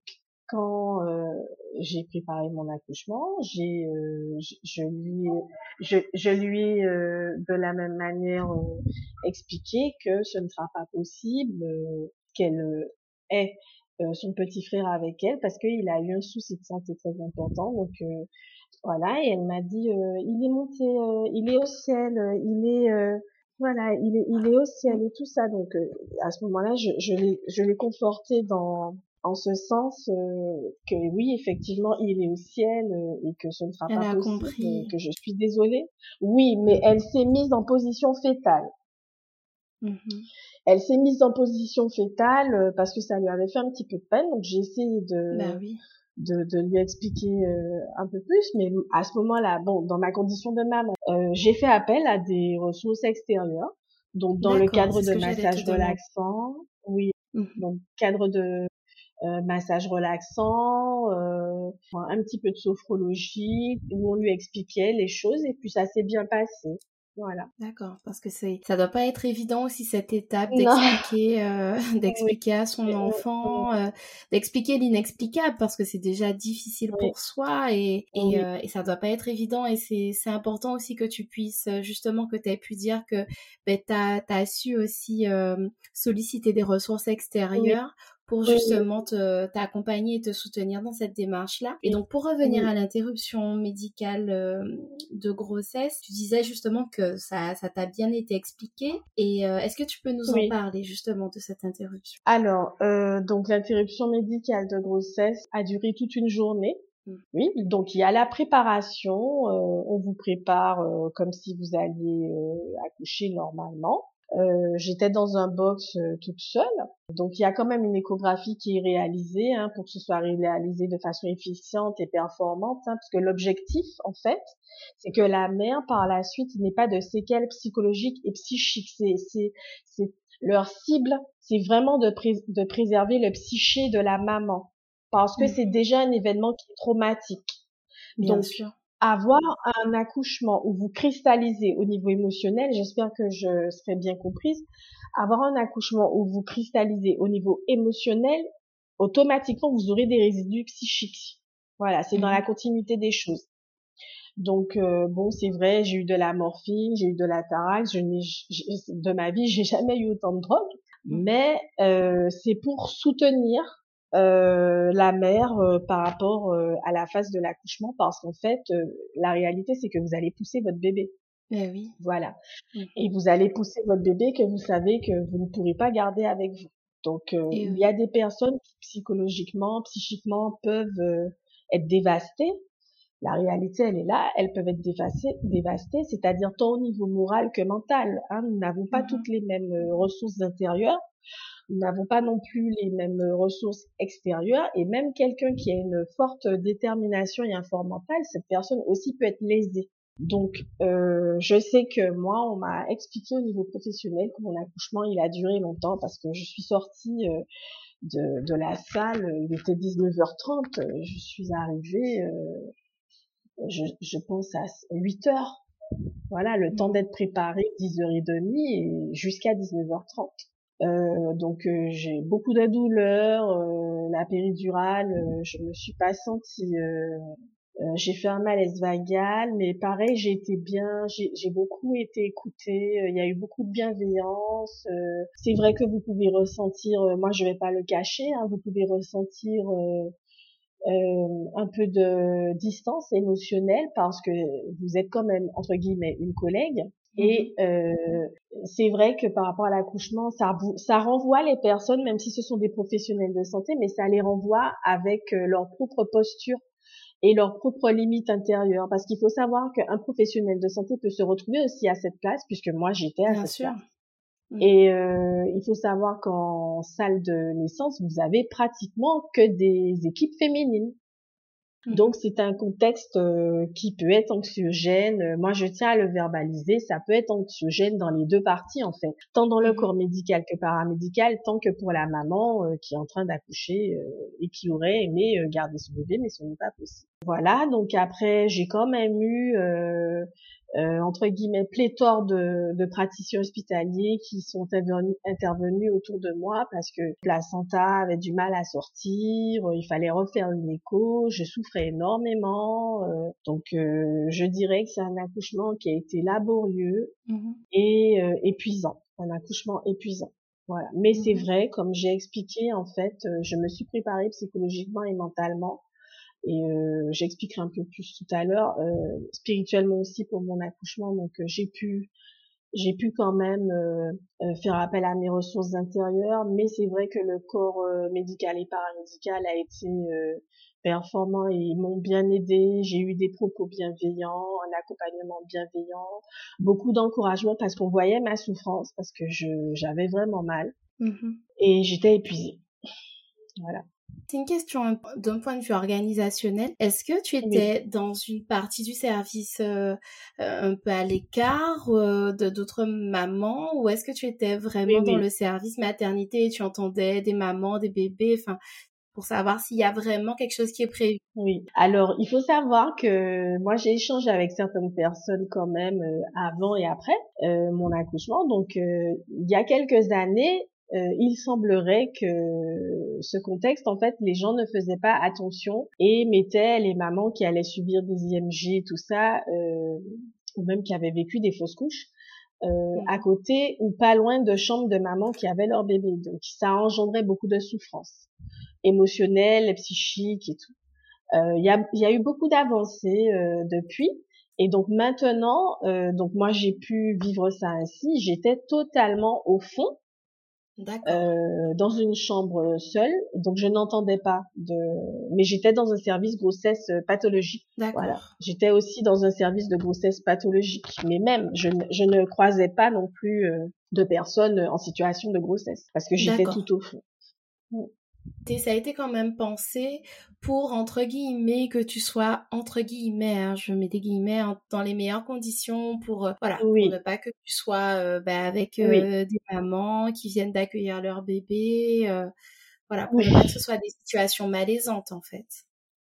quand euh, j'ai préparé mon accouchement, j'ai, euh, je, lui, je, je lui ai euh, de la même manière expliqué que ce ne sera pas possible qu'elle ait son petit frère avec elle parce qu'il a eu un souci de santé très important. Donc voilà, et elle m'a dit, il est monté, il est au ciel, il est voilà, il est, il est au ciel et tout ça. Donc à ce moment-là, je, je l'ai, je l'ai conforté dans en ce sens euh, que oui, effectivement, il est au ciel euh, et que ce ne sera pas possible, compris. que je suis désolée. Oui, mais elle s'est mise en position fétale. Mmh elle s'est mise en position fétale euh, parce que ça lui avait fait un petit peu de peine, donc j'ai essayé de, bah de, de, lui expliquer un peu plus, mais à ce moment-là, bon, dans ma condition de maman, j'ai fait appel à des ressources extérieures, donc dans le cadre de massage relaxant, oui, mmh donc cadre de euh, massage relaxant, euh, un petit peu de sophrologie, où on lui expliquait les choses et puis ça s'est bien passé. Voilà. D'accord, parce que c'est, ça doit pas être évident aussi cette étape d'expliquer, euh, d'expliquer à son enfant, euh, d'expliquer l'inexplicable parce que c'est déjà difficile pour soi et et, euh, et, ça doit pas être évident et c'est c'est important aussi que tu puisses justement que tu aies pu dire que ben t'as as su aussi solliciter des ressources extérieures pour justement t'accompagner et te soutenir dans cette démarche-là. Et donc pour revenir à l'interruption médicale euh, de grossesse, tu disais justement que ça ça t'a bien été expliqué. Et euh, est-ce que tu peux nous en parler justement de cette interruption? Alors euh, donc l'interruption médicale de grossesse a duré toute une journée. Mmh. Oui, donc il y a la préparation, on vous prépare comme si vous alliez accoucher normalement. Euh, j'étais dans un box euh, toute seule. Donc il y a quand même une échographie qui est réalisée hein, pour que ce soit réalisé de façon efficiente et performante, hein, parce que l'objectif en fait, c'est que la mère par la suite n'ait pas de séquelles psychologiques et psychiques. C'est c'est leur cible, c'est vraiment de, de préserver le psyché de la maman, parce que mmh. c'est déjà un événement qui est traumatique. Bien sûr avoir un accouchement où vous cristallisez au niveau émotionnel, j'espère que je serai bien comprise, avoir un accouchement où vous cristallisez au niveau émotionnel, automatiquement vous aurez des résidus psychiques. Voilà, c'est dans la mhm. continuité des choses. Donc euh, bon, c'est vrai, j'ai eu de la morphine, j'ai eu de la tarax, je n'ai de ma vie, j'ai jamais eu autant de drogue, mhm. mais euh, c'est pour soutenir la mère euh, par rapport euh, à la phase de l'accouchement parce qu'en fait la réalité c'est que vous allez pousser votre bébé. Eh oui. Voilà. Et vous allez pousser votre bébé que vous savez que vous ne pourrez pas garder avec vous. Donc eh il y a des personnes qui psychologiquement, psychiquement peuvent être dévastées. La réalité, elle est là. Elles peuvent être dévastées, dévastées c'est-à-dire tant au niveau moral que mental. Hein. Nous n'avons pas mm-hmm. toutes les mêmes ressources intérieures nous n'avons pas non plus les mêmes ressources extérieures et même quelqu'un qui a une forte détermination et un fort mental, cette personne aussi peut être lésée. Donc, euh, je sais que moi, on m'a expliqué au niveau professionnel que mon accouchement, il a duré longtemps parce que je suis sortie euh, de, de, la salle, il était 19h30, je suis arrivée, euh, je, je pense à 8 heures. Voilà, le temps d'être préparée, 10h30 et jusqu'à 19h30. Euh, donc euh, j'ai beaucoup de douleurs, euh, la péridurale, je me suis pas sentie, j'ai fait un malaise vagal, mais pareil j'ai été bien, j'ai beaucoup été écoutée, il y a eu beaucoup de bienveillance. c'est vrai que vous pouvez ressentir, moi je vais pas le cacher, hein, vous pouvez ressentir un peu de distance émotionnelle parce que vous êtes quand même entre guillemets une collègue et mmh euh, c'est vrai que par rapport à l'accouchement, ça, ça renvoie les personnes, même si ce sont des professionnels de santé, mais ça les renvoie avec euh, leur propre posture et leurs propres limites intérieures. Parce qu'il faut savoir qu'un professionnel de santé peut se retrouver aussi à cette place, puisque moi j'étais à cette place. Mmh. Et euh, il faut savoir qu'en salle de naissance, vous avez pratiquement que des équipes féminines. Mmh. Donc c'est un contexte euh, qui peut être anxiogène. Euh, moi je tiens à le verbaliser, ça peut être anxiogène dans les deux parties en fait, tant dans le mmh. corps médical que paramédical, tant que pour la maman euh, qui est en train d'accoucher et qui aurait aimé garder son bébé mais ce n'est pas possible. Voilà, donc après j'ai quand même eu euh, entre guillemets pléthore de, de, praticiens hospitaliers qui sont intervenus, autour de moi parce que placenta avait du mal à sortir, il fallait refaire une écho, je souffrais énormément, euh, donc euh, je dirais que c'est un accouchement qui a été laborieux mmh et épuisant, un accouchement épuisant. Voilà. Mais c'est mmh vrai, comme j'ai expliqué, en fait, je me suis préparée psychologiquement et mentalement et euh, j'expliquerai un peu plus tout à l'heure euh, spirituellement aussi pour mon accouchement. Donc euh, j'ai pu j'ai pu quand même euh, faire appel à mes ressources intérieures. Mais c'est vrai que le corps médical et paramédical a été performant et ils m'ont bien aidé. J'ai eu des propos bienveillants un accompagnement bienveillant beaucoup d'encouragement parce qu'on voyait ma souffrance parce que je j'avais vraiment mal. Mmh et j'étais épuisée. Voilà c'est une question d'un point de vue organisationnel. Est-ce que tu étais dans une partie du service euh, un peu à l'écart euh, de d'autres mamans ou est-ce que tu étais vraiment dans le service maternité et tu entendais des mamans, des bébés, enfin pour savoir s'il y a vraiment quelque chose qui est prévu. Oui. Alors, il faut savoir que moi, j'ai échangé avec certaines personnes quand même euh, avant et après mon accouchement. Donc, il y a quelques années, euh, il semblerait que ce contexte, en fait, les gens ne faisaient pas attention et mettaient les mamans qui allaient subir des IMG, tout ça, euh, ou même qui avaient vécu des fausses couches, euh, mmh. à côté ou pas loin de chambres de mamans qui avaient leur bébé. Donc, ça engendrait beaucoup de souffrance émotionnelle, psychique et tout. Il y a, y, a, eu beaucoup d'avancées depuis. Et donc maintenant, donc moi j'ai pu vivre ça ainsi. J'étais totalement au fond euh, dans une chambre seule, donc je n'entendais pas de, mais j'étais dans un service grossesse pathologique. Voilà, j'étais aussi dans un service de grossesse pathologique, mais même je, je ne croisais pas non plus euh, de personnes en situation de grossesse parce que j'étais tout au fond. Ça a été quand même pensé pour, entre guillemets, que tu sois, entre guillemets, hein, je mets des guillemets, dans les meilleures conditions pour, euh, voilà, pour ne pas que tu sois euh, bah, avec euh, des mamans qui viennent d'accueillir leur bébé, voilà, pour ne pas que ce soit des situations malaisantes, en fait.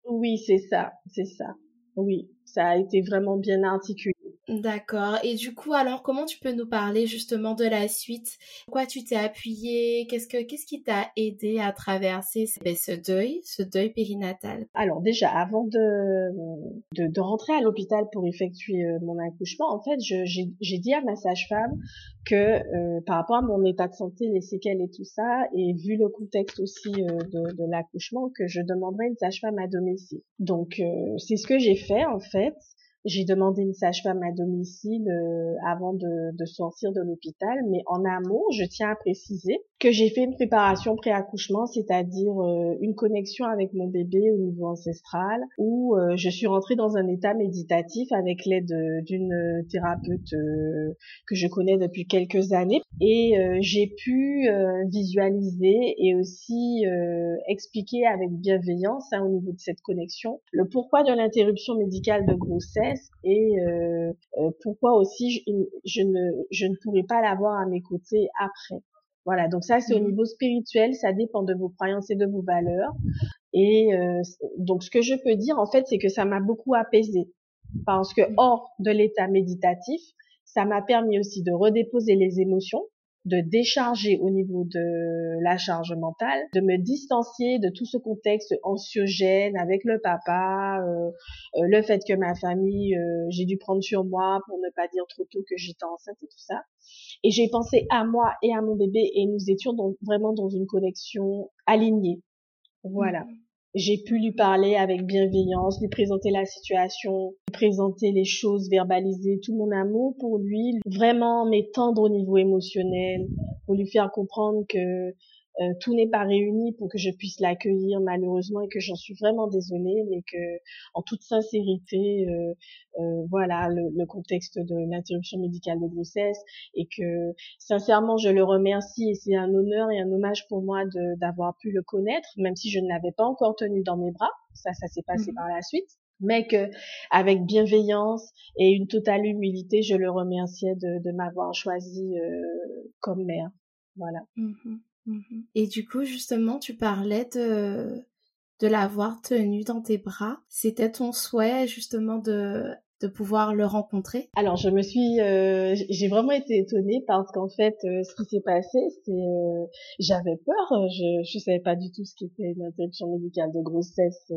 Oui, c'est ça, c'est ça. Oui, ça a été vraiment bien articulé. D'accord. Et du coup, alors, comment tu peux nous parler justement de la suite? Quoi tu t'es appuyé Qu'est-ce que qu'est-ce qui t'a aidé à traverser ben, ce deuil, ce deuil périnatal? Alors déjà, avant de de, de rentrer à l'hôpital pour effectuer euh, mon accouchement, en fait, j'ai dit à ma sage-femme que euh, par rapport à mon état de santé, les séquelles et tout ça, et vu le contexte aussi euh, de, de l'accouchement, que je demanderais une sage-femme à domicile. Donc c'est ce que j'ai fait en fait. J'ai demandé une sage-femme à domicile euh, avant de, de, sortir de l'hôpital, mais en amont, je tiens à préciser que j'ai fait une préparation pré-accouchement, c'est-à-dire euh, une connexion avec mon bébé au niveau ancestral, où euh, je suis rentrée dans un état méditatif avec l'aide d'une thérapeute que je connais depuis quelques années, et j'ai pu visualiser et aussi expliquer avec bienveillance hein, au niveau de cette connexion le pourquoi de l'interruption médicale de grossesse et euh, euh, pourquoi aussi je, ne je ne pourrais pas l'avoir à mes côtés après. Voilà, donc ça c'est au mmh niveau spirituel, ça dépend de vos croyances et de vos valeurs. Et euh, donc ce que je peux dire en fait, c'est que ça m'a beaucoup apaisé parce que mmh. hors de l'état méditatif, ça m'a permis aussi de redéposer les émotions de décharger au niveau de la charge mentale, de me distancier de tout ce contexte anxiogène avec le papa, euh, euh, le fait que ma famille, euh, j'ai dû prendre sur moi pour ne pas dire trop tôt que j'étais enceinte et tout ça. Et j'ai pensé à moi et à mon bébé et nous étions donc vraiment dans une connexion alignée. Voilà. Mmh j'ai pu lui parler avec bienveillance, lui présenter la situation, lui présenter les choses, verbaliser tout mon amour pour lui, vraiment m'étendre au niveau émotionnel, pour lui faire comprendre que euh, tout n'est pas réuni pour que je puisse l'accueillir malheureusement et que j'en suis vraiment désolée, mais que en toute sincérité, euh, euh, voilà le, le, contexte de l'interruption médicale de grossesse et que sincèrement je le remercie et c'est un honneur et un hommage pour moi d'avoir pu le connaître, même si je ne l'avais pas encore tenu dans mes bras. Ça, ça s'est passé mmh par la suite mais que avec bienveillance et une totale humilité, je le remerciais de, de m'avoir choisi comme mère. Voilà. Mmh Mmh Et du coup, justement, tu parlais de, de l'avoir tenu dans tes bras. C'était ton souhait, justement, de, de pouvoir le rencontrer? Alors, je me suis, euh, j'ai vraiment été étonnée parce qu'en fait, euh, ce qui s'est passé, c'est, euh, j'avais peur. Je, je savais pas du tout ce qu'était une interruption médicale de grossesse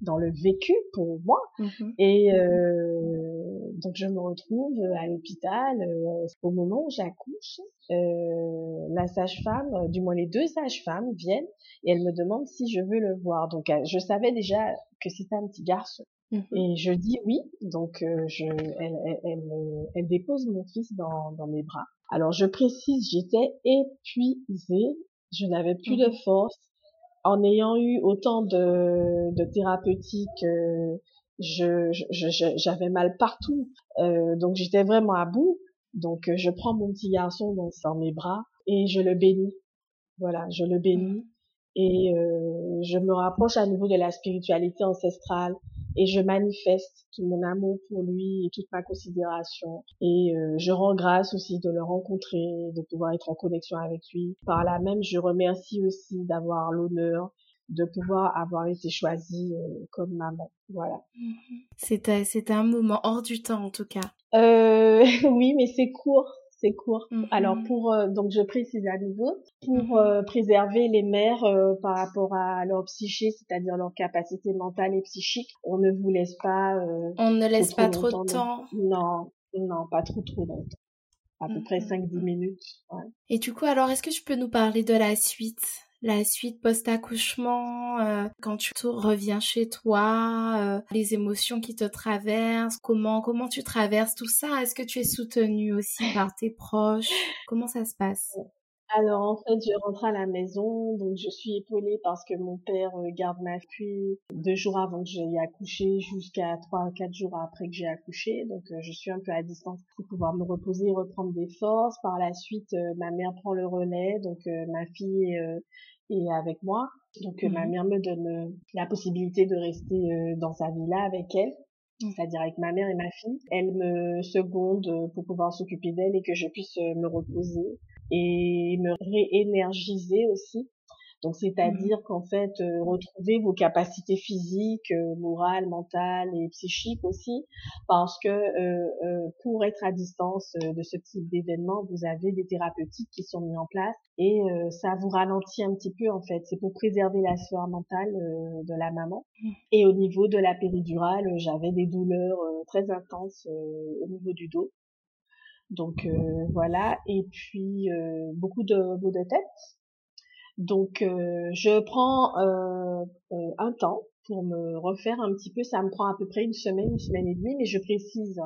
dans le vécu pour moi. Mmh Et euh, donc je me retrouve à l'hôpital euh, au moment où j'accouche. Euh, la sage-femme, euh, du moins les deux sages-femmes viennent et elles me demandent si je veux le voir. Donc euh, je savais déjà que c'était un petit garçon. Mmh et je dis oui, donc je, elle, elle, elle, elle, dépose mon fils dans, dans mes bras. Alors je précise, j'étais épuisée, je n'avais plus de force, en ayant eu autant de, de thérapeutique, euh, je, j'avais mal partout. Euh, donc j'étais vraiment à bout. Donc euh, je prends mon petit garçon dans, dans mes bras et je le bénis. Voilà, je le bénis et euh, je me rapproche à nouveau de la spiritualité ancestrale et je manifeste tout mon amour pour lui et toute ma considération et euh, je rends grâce aussi de le rencontrer, de pouvoir être en connexion avec lui. Par là même, je remercie aussi d'avoir l'honneur de pouvoir avoir été choisie euh, comme maman. Voilà. C'était c'était un moment hors du temps en tout cas. Euh, oui, mais c'est court c'est court. Alors mm-hmm. pour euh, donc je précise à nouveau pour mm-hmm. euh, préserver les mères euh, par rapport à leur psyché, c'est-à-dire leur capacité mentale et psychique, on ne vous laisse pas. on ne laisse pas trop de temps. Non, non, pas trop trop longtemps. À peu près 5-10 mm-hmm. minutes. Ouais. Et du coup, alors, est-ce que tu peux nous parler de la suite? La suite post-accouchement, euh, quand tu reviens chez toi, euh, les émotions qui te traversent, comment comment tu traverses tout ça? Est-ce que tu es soutenue aussi par tes proches? Comment ça se passe? Alors en fait, je rentre à la maison, donc je suis épaulée parce que mon père euh, garde ma fille deux jours avant que j'aie accouché jusqu'à trois quatre jours après que j'ai accouché. Donc je suis un peu à distance pour pouvoir me reposer, reprendre des forces. Par la suite, ma mère prend le relais, donc ma fille et avec moi. Donc ma mhm. mère me donne euh, la possibilité de rester euh, dans sa villa avec elle, mhm. c'est-à-dire avec ma mère et ma fille. Elle me seconde euh, pour pouvoir s'occuper d'elle et que je puisse me reposer et me réénergiser aussi Donc c'est-à-dire qu'en fait euh, retrouver vos capacités physiques, euh, morales, mentales et psychiques aussi, parce que euh, pour être à distance de ce type d'événement, vous avez des thérapeutiques qui sont mis en place et ça vous ralentit un petit peu en fait. C'est pour préserver la sphère mentale de la maman. Mmh. Et au niveau de la péridurale, j'avais des douleurs très intenses au niveau du dos. Donc voilà, et puis beaucoup de maux de tête donc euh, je prends euh, euh, un temps pour me refaire un petit peu. Ça me prend à peu près une semaine, une semaine et demie, mais je précise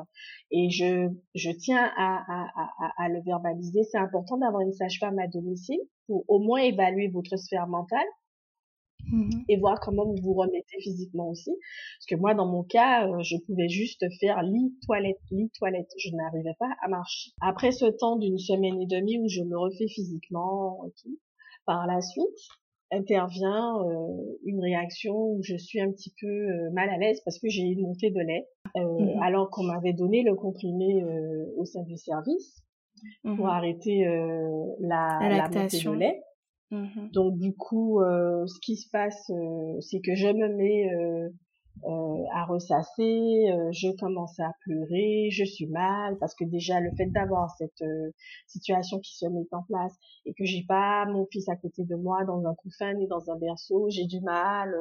et je, je tiens à, à le verbaliser. C'est important d'avoir une sage-femme à domicile pour au moins évaluer votre sphère mentale mmh et voir comment vous vous remettez physiquement aussi. Parce que moi, dans mon cas, je pouvais juste faire lit, toilette, lit, toilette. Je n'arrivais pas à marcher. Après ce temps d'une semaine et demie où je me refais physiquement et tout, par la suite, intervient euh, une réaction où je suis un petit peu euh, mal à l'aise parce que j'ai une montée de lait, euh, mmh alors qu'on m'avait donné le comprimé au sein du service pour mmh arrêter la, la, montée de lait. Mmh Donc du coup, ce qui se passe, c'est que je me mets euh, à ressasser, euh, je commence à pleurer, je suis mal parce que déjà le fait d'avoir cette euh, situation qui se met en place et que j'ai pas mon fils à côté de moi dans un couffin ni dans un berceau, j'ai du mal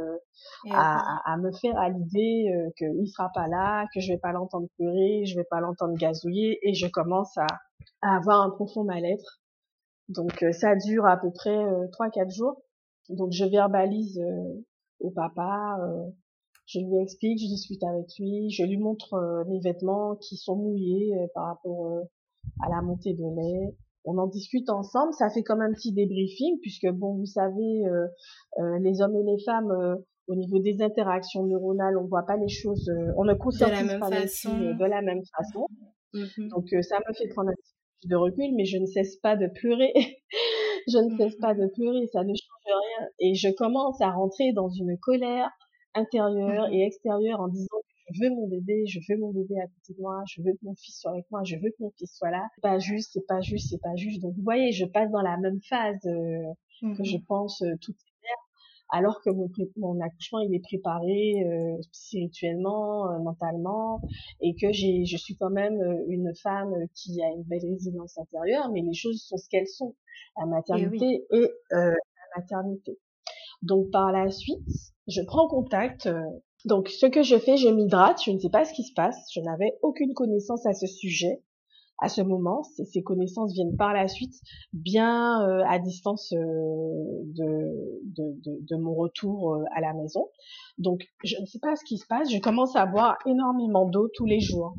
à, à, me faire à l'idée qu'il sera pas là, que je vais pas l'entendre pleurer, je vais pas l'entendre gazouiller et je commence à, à avoir un profond mal-être. Donc ça dure à peu près trois quatre jours. Donc je verbalise au papa je lui explique, je discute avec lui, je lui montre euh, mes vêtements qui sont mouillés euh, par rapport euh, à la montée de lait. On en discute ensemble, ça fait comme un petit débriefing puisque bon, vous savez, les hommes et les femmes au niveau des interactions neuronales, on voit pas les choses, on ne considère pas les choses de la même façon. Mm-hmm. Donc ça me fait prendre un petit de recul, mais je ne cesse pas de pleurer. je ne cesse pas de pleurer, ça ne change rien. Et je commence à rentrer dans une colère intérieur mmh et extérieur en disant je veux mon bébé, je veux mon bébé à côté de moi, je veux que mon fils soit avec moi, je veux que mon fils soit là. C'est pas juste, c'est pas juste, c'est pas juste. Donc vous voyez, je passe dans la même phase euh, que je mmh pense euh, toutes alors que mon, mon accouchement il est préparé euh, spirituellement, euh, mentalement, et que j'ai, je suis quand même une femme qui a une belle résilience intérieure, mais les choses sont ce qu'elles sont, la maternité et, la maternité. Donc par la suite, je prends contact. Euh, donc ce que je fais, je m'hydrate, je ne sais pas ce qui se passe, je n'avais aucune connaissance à ce sujet à ce moment. Ces, connaissances viennent par la suite, bien euh, à distance euh, de, de, de, de, mon retour à la maison. Donc je ne sais pas ce qui se passe, je commence à boire énormément d'eau tous les jours.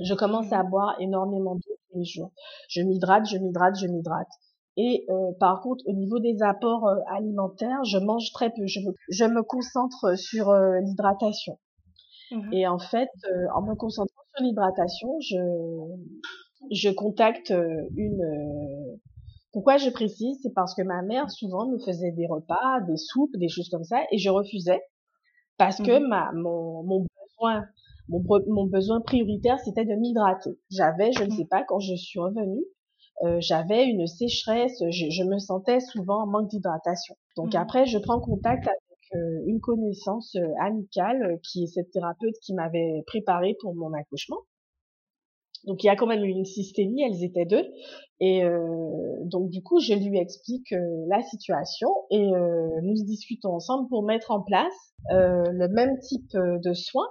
Je commence à boire énormément d'eau tous les jours. Je m'hydrate, je m'hydrate, je m'hydrate. Et euh, par contre, au niveau des apports euh, alimentaires, je mange très peu. Je, je me concentre sur euh, l'hydratation. Mmh Et en fait, en me concentrant sur l'hydratation, je, je contacte une. Pourquoi je précise C'est parce que ma mère souvent me faisait des repas, des soupes, des choses comme ça, et je refusais parce que mmh ma mon, mon besoin mon, mon besoin prioritaire c'était de m'hydrater. J'avais, je ne mmh. sais pas, quand je suis revenue, euh, j'avais une sécheresse, je, me sentais souvent en manque d'hydratation. Donc après, je prends contact avec euh, une connaissance euh, amicale qui est cette thérapeute qui m'avait préparé pour mon accouchement. Donc il y a quand même une systémie, elles étaient deux. Et donc du coup, je lui explique la situation et nous discutons ensemble pour mettre en place le même type de soins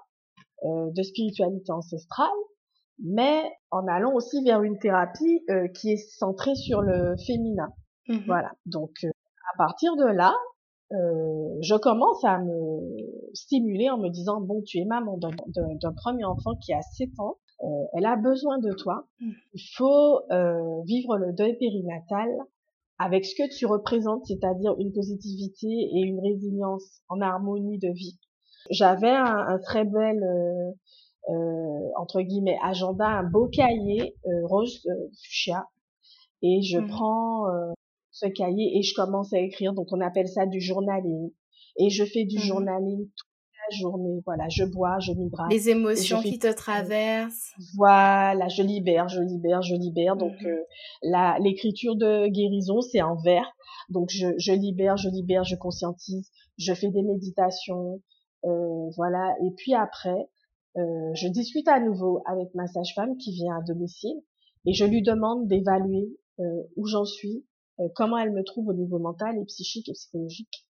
de spiritualité ancestrale mais en allant aussi vers une thérapie euh, qui est centrée sur le féminin. Mmh voilà. Donc euh, à partir de là, euh, je commence à me stimuler en me disant bon, tu es maman d'un premier enfant qui a 7 ans, elle a besoin de toi. Il faut vivre le deuil périnatal avec ce que tu représentes, c'est-à-dire une positivité et une résilience en harmonie de vie. J'avais un, un, très bel euh, entre guillemets agenda, un beau cahier euh, rose euh, fuchsia, et je mmh. prends ce cahier et je commence à écrire. Donc on appelle ça du journaling. Et je fais du mmh. journaling toute la journée. Voilà, je bois, je m'hydrate. Les émotions qui te traversent. Voilà, je libère, je libère, je libère. Donc mhm. euh, la l'écriture de guérison, c'est en vers. Donc je, je libère, je libère, je conscientise, je fais des méditations, euh, voilà. Et puis après, euh, je discute à nouveau avec ma sage-femme qui vient à domicile et je lui demande d'évaluer euh, où j'en suis, euh, comment elle me trouve au niveau mental et psychique et psychologique.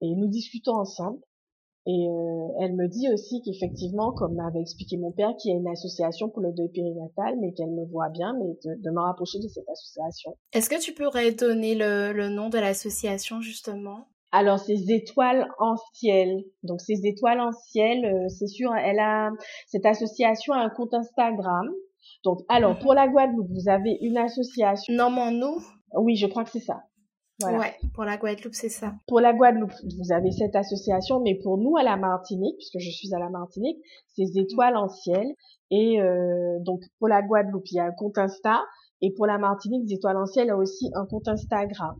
Et nous discutons ensemble. Et euh, elle me dit aussi qu'effectivement, comme m'avait expliqué mon père, qu'il y a une association pour le deuil périnatal, mais qu'elle me voit bien, mais de, me rapprocher de cette association. Est-ce que tu pourrais donner le, le nom de l'association justement? Alors ces étoiles en ciel. Donc ces étoiles en ciel, euh, c'est sûr, elle a cette association a un compte Instagram. Donc alors mhm. pour la Guadeloupe, vous avez une association. Normand-nous Oui, je crois que c'est ça. Voilà. Ouais, pour la Guadeloupe, c'est ça. Pour la Guadeloupe, vous avez cette association, mais pour nous à la Martinique, puisque je suis à la Martinique, c'est étoiles en ciel. Et euh, donc pour la Guadeloupe, il y a un compte Insta, et pour la Martinique, les étoiles en ciel a aussi un compte Instagram.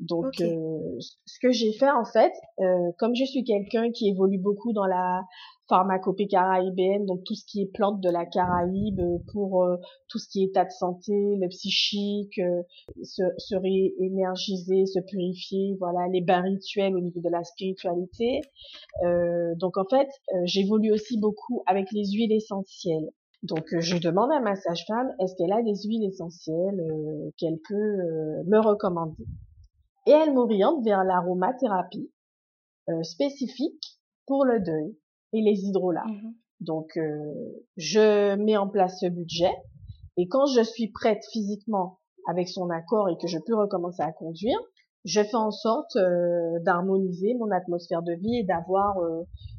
Donc, euh, ce que j'ai fait en fait, euh, comme je suis quelqu'un qui évolue beaucoup dans la pharmacopée caraïbéenne, donc tout ce qui est plantes de la Caraïbe, euh, pour tout ce qui est état de santé, le psychique, se, se réénergiser, se purifier, voilà, les bains rituels au niveau de la spiritualité. donc en fait, j'évolue aussi beaucoup avec les huiles essentielles. Donc je demande à ma sage-femme, est-ce qu'elle a des huiles essentielles qu'elle peut me recommander? Et elle m'oriente vers l'aromathérapie euh, spécifique pour le deuil et les hydrolats. Mhm. Donc, euh, je mets en place ce budget et quand je suis prête physiquement avec son accord et que je peux recommencer à conduire, je fais en sorte euh, d'harmoniser mon atmosphère de vie et d'avoir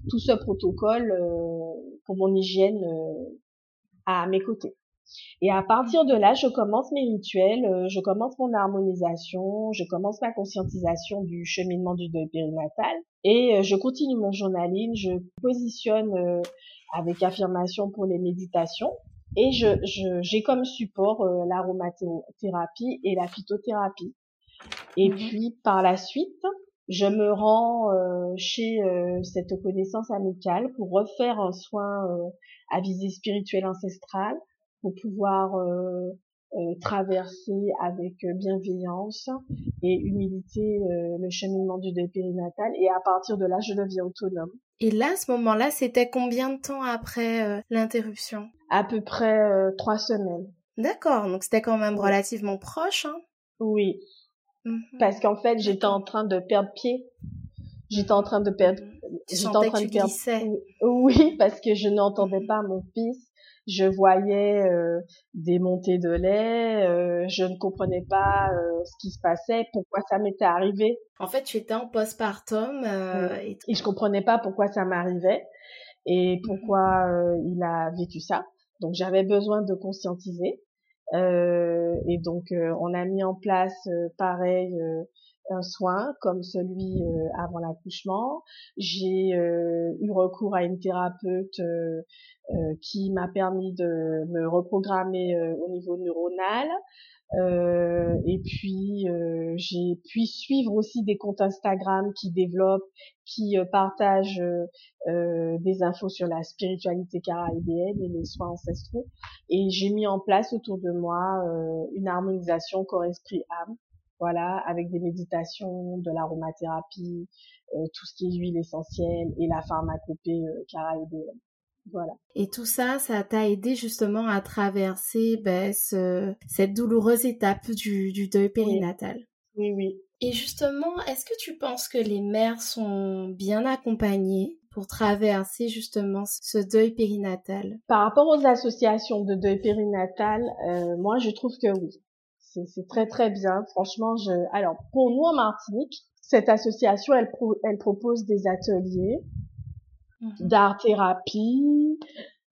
tout ce protocole pour mon hygiène à mes côtés. Et à partir de là, je commence mes rituels, euh, je commence mon harmonisation, je commence ma conscientisation du cheminement du deuil périnatal et euh, je continue mon journaling, je positionne euh, avec affirmation pour les méditations et je j'ai comme support l'aromathérapie et la phytothérapie. Et mhm. puis par la suite, je me rends chez cette connaissance amicale pour refaire un soin à visée spirituelle ancestrale pour pouvoir euh, euh, traverser avec bienveillance et humilité euh, le cheminement du deuil périnatal et à partir de là je deviens autonome. Et là, à ce moment-là, c'était combien de temps après l'interruption? À peu près trois semaines. D'accord, donc c'était quand même relativement proche. Hein? Oui, mhm. parce qu'en fait j'étais en train de perdre pied. J'étais en train de perdre. Mhm. J'étais en train de perdre. Oui, parce que je n'entendais pas mon fils je voyais euh, des montées de lait, euh, je ne comprenais pas euh, ce qui se passait, pourquoi ça m'était arrivé. En fait, tu étais en postpartum et... et je comprenais pas pourquoi ça m'arrivait et pourquoi il a vécu ça. Donc j'avais besoin de conscientiser. et donc on a mis en place pareil un soin comme celui avant l'accouchement. J'ai eu recours à une thérapeute euh, qui m'a permis de me reprogrammer euh, au niveau neuronal. Euh, et puis j'ai pu suivre aussi des comptes Instagram qui développent, qui partagent des infos sur la spiritualité caraïbéenne et les soins ancestraux. Et j'ai mis en place autour de moi une harmonisation corps-esprit-âme, voilà, avec des méditations, de l'aromathérapie, tout ce qui est huile essentielle et la pharmacopée caraïbéenne. Voilà. Et tout ça, ça t'a aidé justement à traverser ben, cette douloureuse étape du, deuil périnatal. Oui. oui, Et justement, est-ce que tu penses que les mères sont bien accompagnées pour traverser justement ce deuil périnatal? Par rapport aux associations de deuil périnatal, euh, moi je trouve que oui. C'est très très bien. Franchement, je. Alors pour nous en Martinique, cette association, elle, elle propose des ateliers Mhm. d'art thérapie.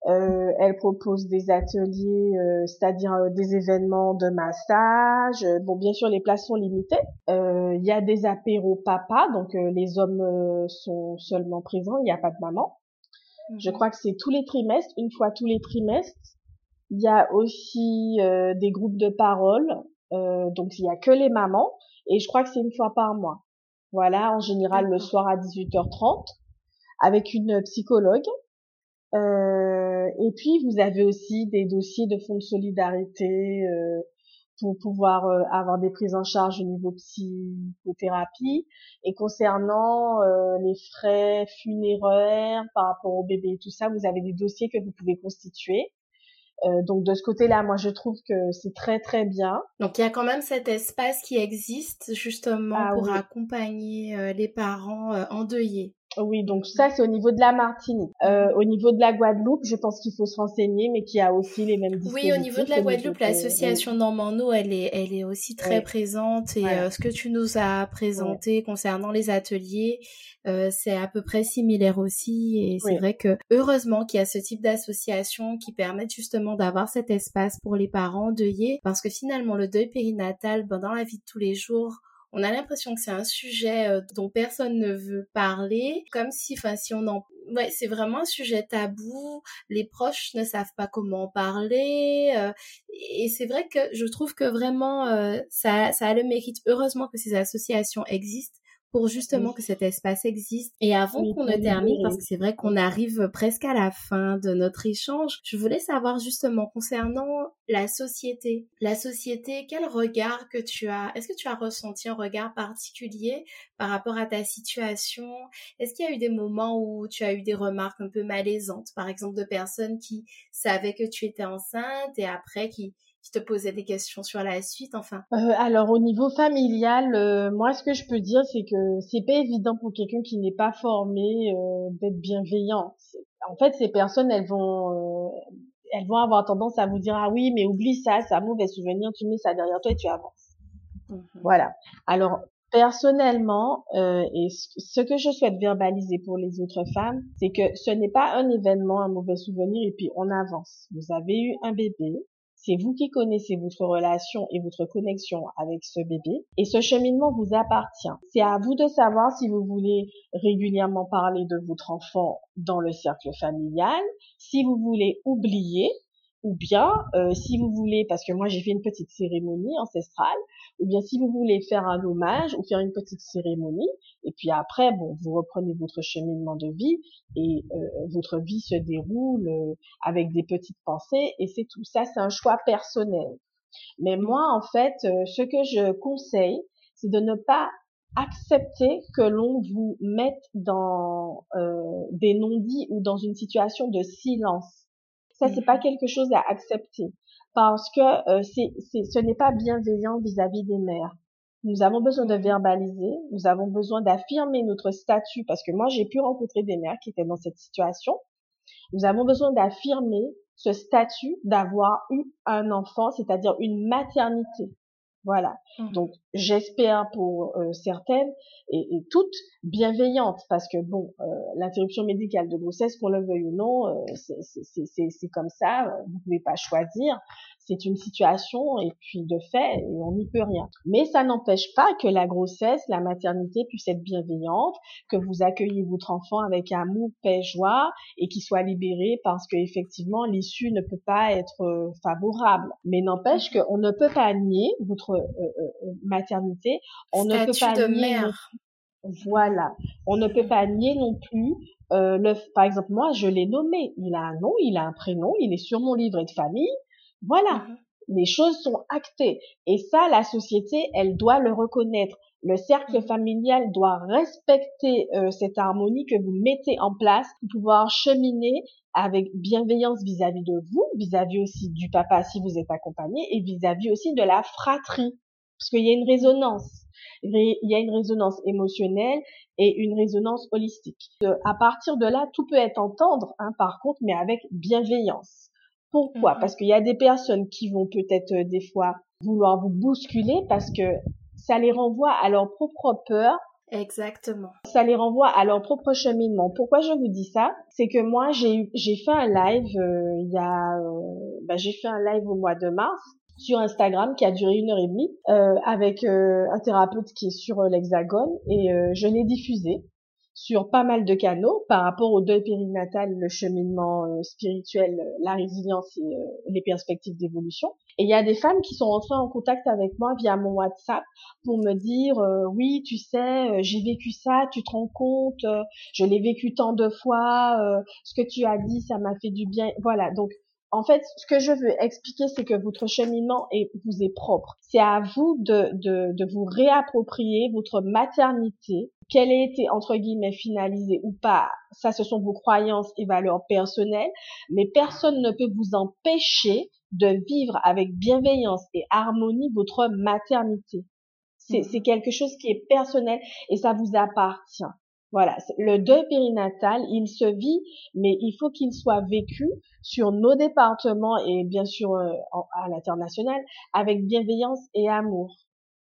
Euh, elle propose des ateliers, euh, c'est-à-dire euh, des événements de massage. Bon, bien sûr, les places sont limitées. Il y a des apéros papa, donc les hommes sont seulement présents, il n'y a pas de maman. Je mhm. crois que c'est tous les trimestres, une fois tous les trimestres. Il y a aussi des groupes de parole, donc il y a que les mamans, et je crois que c'est une fois par mois. Voilà, en général le soir à 18h30. avec une psychologue. Euh, et puis vous avez aussi des dossiers de fonds de solidarité euh, pour pouvoir euh, avoir des prises en charge au niveau psychothérapie. Et concernant euh, les frais funéraires par rapport au bébé et tout ça, vous avez des dossiers que vous pouvez constituer. Euh, donc de ce côté-là, moi je trouve que c'est très très bien. Donc il y a quand même cet espace qui existe justement ah pour accompagner les parents endeuillés. Oui, donc ça c'est au niveau de la Martinique. Euh, au niveau de la Guadeloupe, je pense qu'il faut se renseigner, mais qu'il y a aussi les mêmes Oui, au niveau de la Guadeloupe, l'association Normando, elle est, elle est aussi très présente. Et euh, ce que tu nous as présenté concernant les ateliers, euh, c'est à peu près similaire aussi. Et c'est vrai que heureusement qu'il y a ce type d'association qui permettent justement d'avoir cet espace pour les parents deuillés, parce que finalement le deuil périnatal, ben, dans la vie de tous les jours, on a l'impression que c'est un sujet euh, dont personne ne veut parler, comme si, enfin, si on en, ouais, c'est vraiment un sujet tabou. Les proches ne savent pas comment en parler, euh, et c'est vrai que je trouve que vraiment euh, ça, ça a le mérite. Heureusement que ces associations existent pour justement que cet espace existe. Et avant qu'on ne termine, parce que c'est vrai qu'on arrive presque à la fin de notre échange, je voulais savoir justement concernant la société. La société, quel regard que tu as Est-ce que tu as ressenti un regard particulier par rapport à ta situation? Est-ce qu'il y a eu des moments où tu as eu des remarques un peu malaisantes, par exemple de personnes qui savaient que tu étais enceinte et après qui qui te posait des questions sur la suite, enfin euh, Alors au niveau familial, euh, moi ce que je peux dire c'est que c'est pas évident pour quelqu'un qui n'est pas formé euh, d'être bienveillant. En fait, ces personnes, elles vont, elles vont avoir tendance à vous dire ah oui, mais oublie ça, c'est un mauvais souvenir, tu mets ça derrière toi et tu avances. Mhm. Voilà. Alors personnellement, et ce que je souhaite verbaliser pour les autres femmes, c'est que ce n'est pas un événement, un mauvais souvenir, et puis on avance. Vous avez eu un bébé, c'est vous qui connaissez votre relation et votre connexion avec ce bébé et ce cheminement vous appartient. C'est à vous de savoir si vous voulez régulièrement parler de votre enfant dans le cercle familial, si vous voulez oublier ou bien euh, si vous voulez, parce que moi j'ai fait une petite cérémonie ancestrale, ou bien si vous voulez faire un hommage ou faire une petite cérémonie, et puis après, bon, vous reprenez votre cheminement de vie et euh, votre vie se déroule euh, avec des petites pensées, et c'est tout ça, c'est un choix personnel. Mais moi, en fait, ce que je conseille, c'est de ne pas accepter que l'on vous mette dans des non-dits ou dans une situation de silence ça, c'est pas quelque chose à accepter parce que euh, c'est, ce n'est pas bienveillant vis-à-vis des mères. Nous avons besoin de verbaliser, nous avons besoin d'affirmer notre statut parce que moi, j'ai pu rencontrer des mères qui étaient dans cette situation. Nous avons besoin d'affirmer ce statut d'avoir eu un enfant, c'est-à-dire une maternité. Voilà. Mmh. Donc j'espère pour euh, certaines et, toutes bienveillantes parce que bon, euh, l'interruption médicale de grossesse, qu'on le veuille ou non, euh, c'est comme ça. Vous pouvez pas choisir c'est une situation et puis de fait, et on n'y peut rien. Mais ça n'empêche pas que la grossesse, la maternité puisse être bienveillante, que vous accueillez votre enfant avec amour, paix, joie et qu'il soit libéré parce que effectivement l'issue ne peut pas être euh, favorable. Mais n'empêche qu'on ne peut pas nier votre euh, euh, maternité, on ne peut pas nier voilà, on ne peut pas nier non plus le, par exemple, moi, je l'ai nommé. Il a un nom, il a un prénom, il est sur mon livret de famille. Voilà, mhm. Les choses sont actées. Et ça, la société, elle doit le reconnaître. Le cercle mhm. familial doit respecter euh, cette harmonie que vous mettez en place pour pouvoir cheminer avec bienveillance vis-à-vis de vous, vis-à-vis aussi du papa si vous êtes accompagné et vis-à-vis aussi de la fratrie. Parce qu'il y a une résonance. Il y a une résonance émotionnelle et une résonance holistique. Euh, à partir de là, tout peut être entendre, hein, par contre, mais avec bienveillance. Pourquoi? Mmh Parce qu'il y a des personnes qui vont peut-être euh, des fois vouloir vous bousculer parce que ça les renvoie à leur propre peur. Exactement. Ça les renvoie à leur propre cheminement. Pourquoi je vous dis ça? C'est que moi j'ai j'ai fait un live euh, il y a euh, bah, j'ai fait un live au mois de mars sur Instagram qui a duré une heure et demie avec un thérapeute qui est sur l'Hexagone et je l'ai diffusé sur pas mal de canaux par rapport au deuil périnatal, le cheminement euh, spirituel, euh, la résilience et euh, les perspectives d'évolution. Et il y a des femmes qui sont entrées en contact avec moi via mon WhatsApp pour me dire oui, tu sais, j'ai vécu ça, tu te rends compte, je l'ai vécu tant de fois, ce que tu as dit, ça m'a fait du bien. Voilà, donc en fait, ce que je veux expliquer, c'est que votre cheminement est, vous est propre. C'est à vous de, de, de vous réapproprier votre maternité, qu'elle ait été entre guillemets finalisée ou pas. Ça, ce sont vos croyances et valeurs personnelles, mais personne ne peut vous empêcher de vivre avec bienveillance et harmonie votre maternité. C'est mmh. quelque chose qui est personnel et ça vous appartient. Voilà, le deuil périnatal, il se vit, mais il faut qu'il soit vécu sur nos départements et bien sûr euh, à l'international avec bienveillance et amour.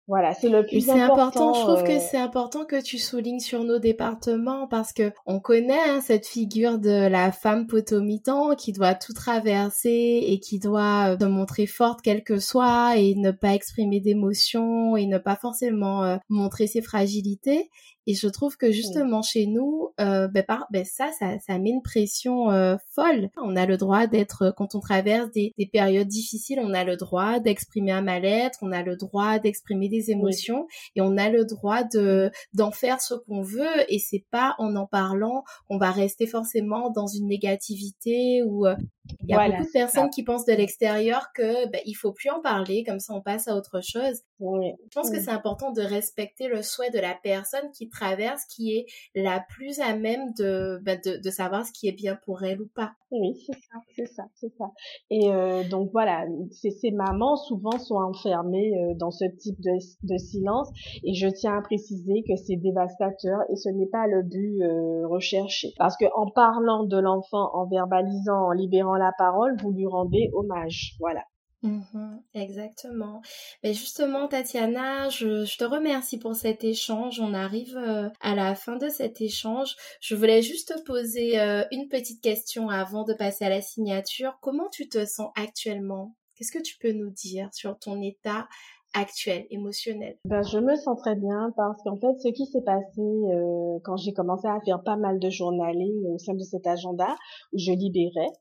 Voilà, c'est le plus important. important. Je trouve que euh, c'est important que tu soulignes sur nos départements parce que on connaît hein, cette figure de la femme potomitan qui doit tout traverser et qui doit euh, se montrer forte quelle que soit et ne pas exprimer d'émotions et ne pas forcément montrer ses fragilités. Et je trouve que justement chez nous, euh, ben, par, ben ça, ça, ça met une pression euh, folle. On a le droit d'être, quand on traverse des, des, périodes difficiles, on a le droit d'exprimer un mal-être, on a le droit d'exprimer des émotions et on a le droit de d'en faire ce qu'on veut. Et c'est pas en en parlant qu'on va rester forcément dans une négativité ou euh, il y a beaucoup de personnes qui pensent de l'extérieur que ben, il faut plus en parler, comme ça on passe à autre chose. Je pense que c'est important de respecter le souhait de la personne qui traverse, qui est la plus à même de, ben, de, de, savoir ce qui est bien pour elle ou pas. Oui, c'est ça, c'est ça, c'est ça. Et euh, donc voilà, ces, ces mamans souvent sont enfermées euh, dans ce type de, de silence et je tiens à préciser que c'est dévastateur et ce n'est pas le but euh, recherché. Parce que en parlant de l'enfant, en verbalisant, en libérant la parole, vous lui rendez hommage. Voilà. Mmh exactement. Mais justement, Tatiana, je, je, te remercie pour cet échange. On arrive euh, à la fin de cet échange. Je voulais juste te poser euh, une petite question avant de passer à la signature. Comment tu te sens actuellement? Qu'est-ce que tu peux nous dire sur ton état actuel, émotionnel? Ben, Je me sens très bien parce qu'en fait, ce qui s'est passé euh, quand j'ai commencé à faire pas mal de journaling au sein de cet agenda où je libérais,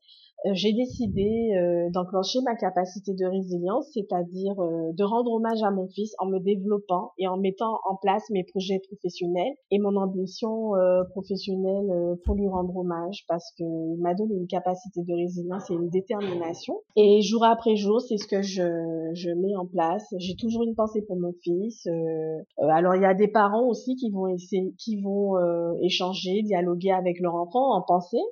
j'ai décidé euh, d'enclencher ma capacité de résilience, c'est-à-dire euh, de rendre hommage à mon fils en me développant et en mettant en place mes projets professionnels et mon ambition professionnelle pour lui rendre hommage parce qu'il m'a donné une capacité de résilience et une détermination. Et jour après jour, c'est ce que je, je mets en place. J'ai toujours une pensée pour mon fils. alors il y a des parents aussi qui vont essayer, qui vont échanger, dialoguer avec leur enfant en pensée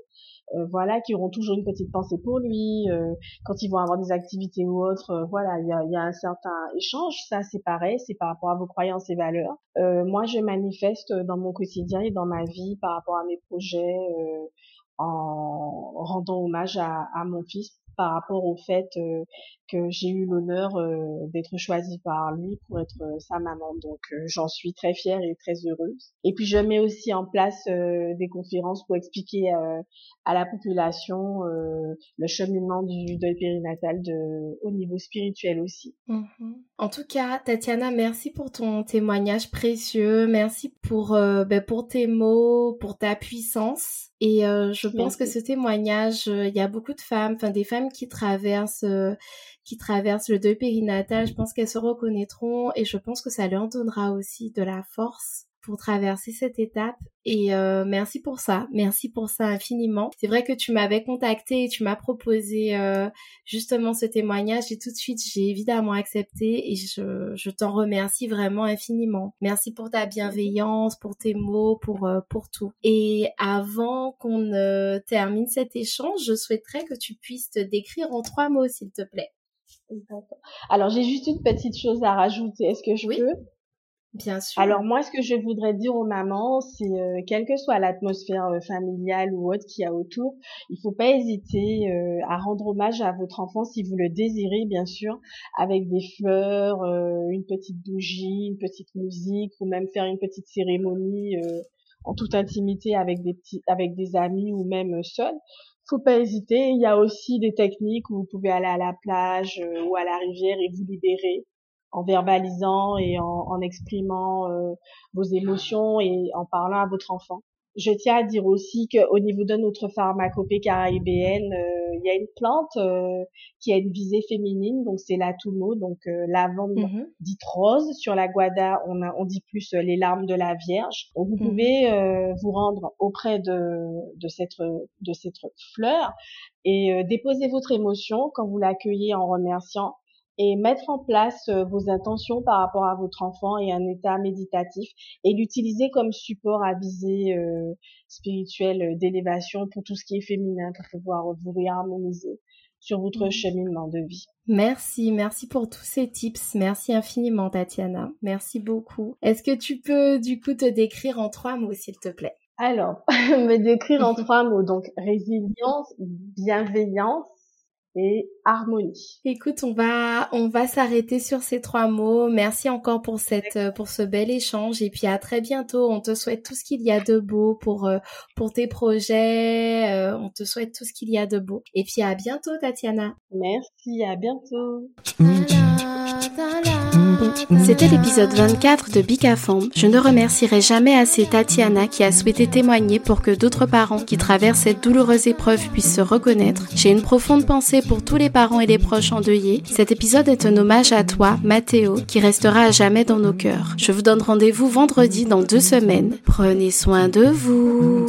euh, voilà, qui auront toujours une petite pensée pour lui. Euh, quand ils vont avoir des activités ou autres, euh, voilà, il y a, y a, un certain échange. Ça, c'est pareil, c'est par rapport à vos croyances et valeurs. moi, je manifeste dans mon quotidien et dans ma vie par rapport à mes projets en rendant hommage à, à mon fils par rapport au fait euh, que j'ai eu l'honneur euh, d'être choisie par lui pour être euh, sa maman. Donc j'en suis très fière et très heureuse. Et puis je mets aussi en place des conférences pour expliquer à la population le cheminement du deuil périnatal de, au niveau spirituel aussi. Mm-hmm. En tout cas, Tatiana, merci pour ton témoignage précieux. Merci pour, ben, pour tes mots, pour ta puissance. Et euh, je pense que ce témoignage, euh, il y a beaucoup de femmes, enfin des femmes qui traversent, euh, qui traversent le deuil périnatal. Je pense qu'elles se reconnaîtront et je pense que ça leur donnera aussi de la force pour traverser cette étape et euh, merci pour ça, merci pour ça infiniment. C'est vrai que tu m'avais contacté et tu m'as proposé euh, justement ce témoignage et tout de suite j'ai évidemment accepté et je, je t'en remercie vraiment infiniment. Merci pour ta bienveillance, pour tes mots, pour euh, pour tout. Et avant qu'on ne termine cet échange, je souhaiterais que tu puisses te décrire en trois mots s'il te plaît. Alors j'ai juste une petite chose à rajouter. Est-ce que je peux? Bien sûr. Alors moi, ce que je voudrais dire aux mamans, c'est euh, quelle que soit l'atmosphère euh, familiale ou autre qu'il y a autour, il faut pas hésiter euh, à rendre hommage à votre enfant si vous le désirez, bien sûr, avec des fleurs, une petite bougie, une petite musique, ou même faire une petite cérémonie en toute intimité avec des petits, avec des amis ou même seul. Pas hésiter. Il y a aussi des techniques où vous pouvez aller à la plage ou à la rivière et vous libérer en verbalisant et en, en exprimant euh, vos émotions et en parlant à votre enfant. Je tiens à dire aussi qu'au niveau de notre pharmacopée caribéenne, euh, il y a une plante euh, qui a une visée féminine, donc c'est la tumo, donc euh, lavande mm dite rose. Sur la guada, on, a, on dit plus les larmes de la Vierge. Donc vous mhm. pouvez vous rendre auprès de, de, cette, de cette fleur et déposer votre émotion quand vous l'accueillez en remerciant et mettre en place euh, vos intentions par rapport à votre enfant et un état méditatif et l'utiliser comme support à visée euh, spirituelle euh, d'élévation pour tout ce qui est féminin pour pouvoir vous réharmoniser sur votre mmh. cheminement de vie. Merci, merci pour tous ces tips. Merci infiniment, Tatiana. Merci beaucoup. Est-ce que tu peux du coup te décrire en trois mots, s'il te plaît? Alors, me décrire en trois mots. Donc, résilience, bienveillance et harmonie. Écoute, on va on va s'arrêter sur ces trois mots. Merci encore pour cette pour ce bel échange et puis à très bientôt. On te souhaite tout ce qu'il y a de beau pour euh, pour tes projets. Euh, on te souhaite tout ce qu'il y a de beau. Et puis à bientôt Tatiana. Merci, à bientôt. C'était l'épisode 24 de Bicafam. Je ne remercierai jamais assez Tatiana qui a souhaité témoigner pour que d'autres parents qui traversent cette douloureuse épreuve puissent se reconnaître. J'ai une profonde pensée pour tous les parents et les proches endeuillés. Cet épisode est un hommage à toi, Mathéo, qui restera à jamais dans nos cœurs. Je vous donne rendez-vous vendredi dans deux semaines. Prenez soin de vous.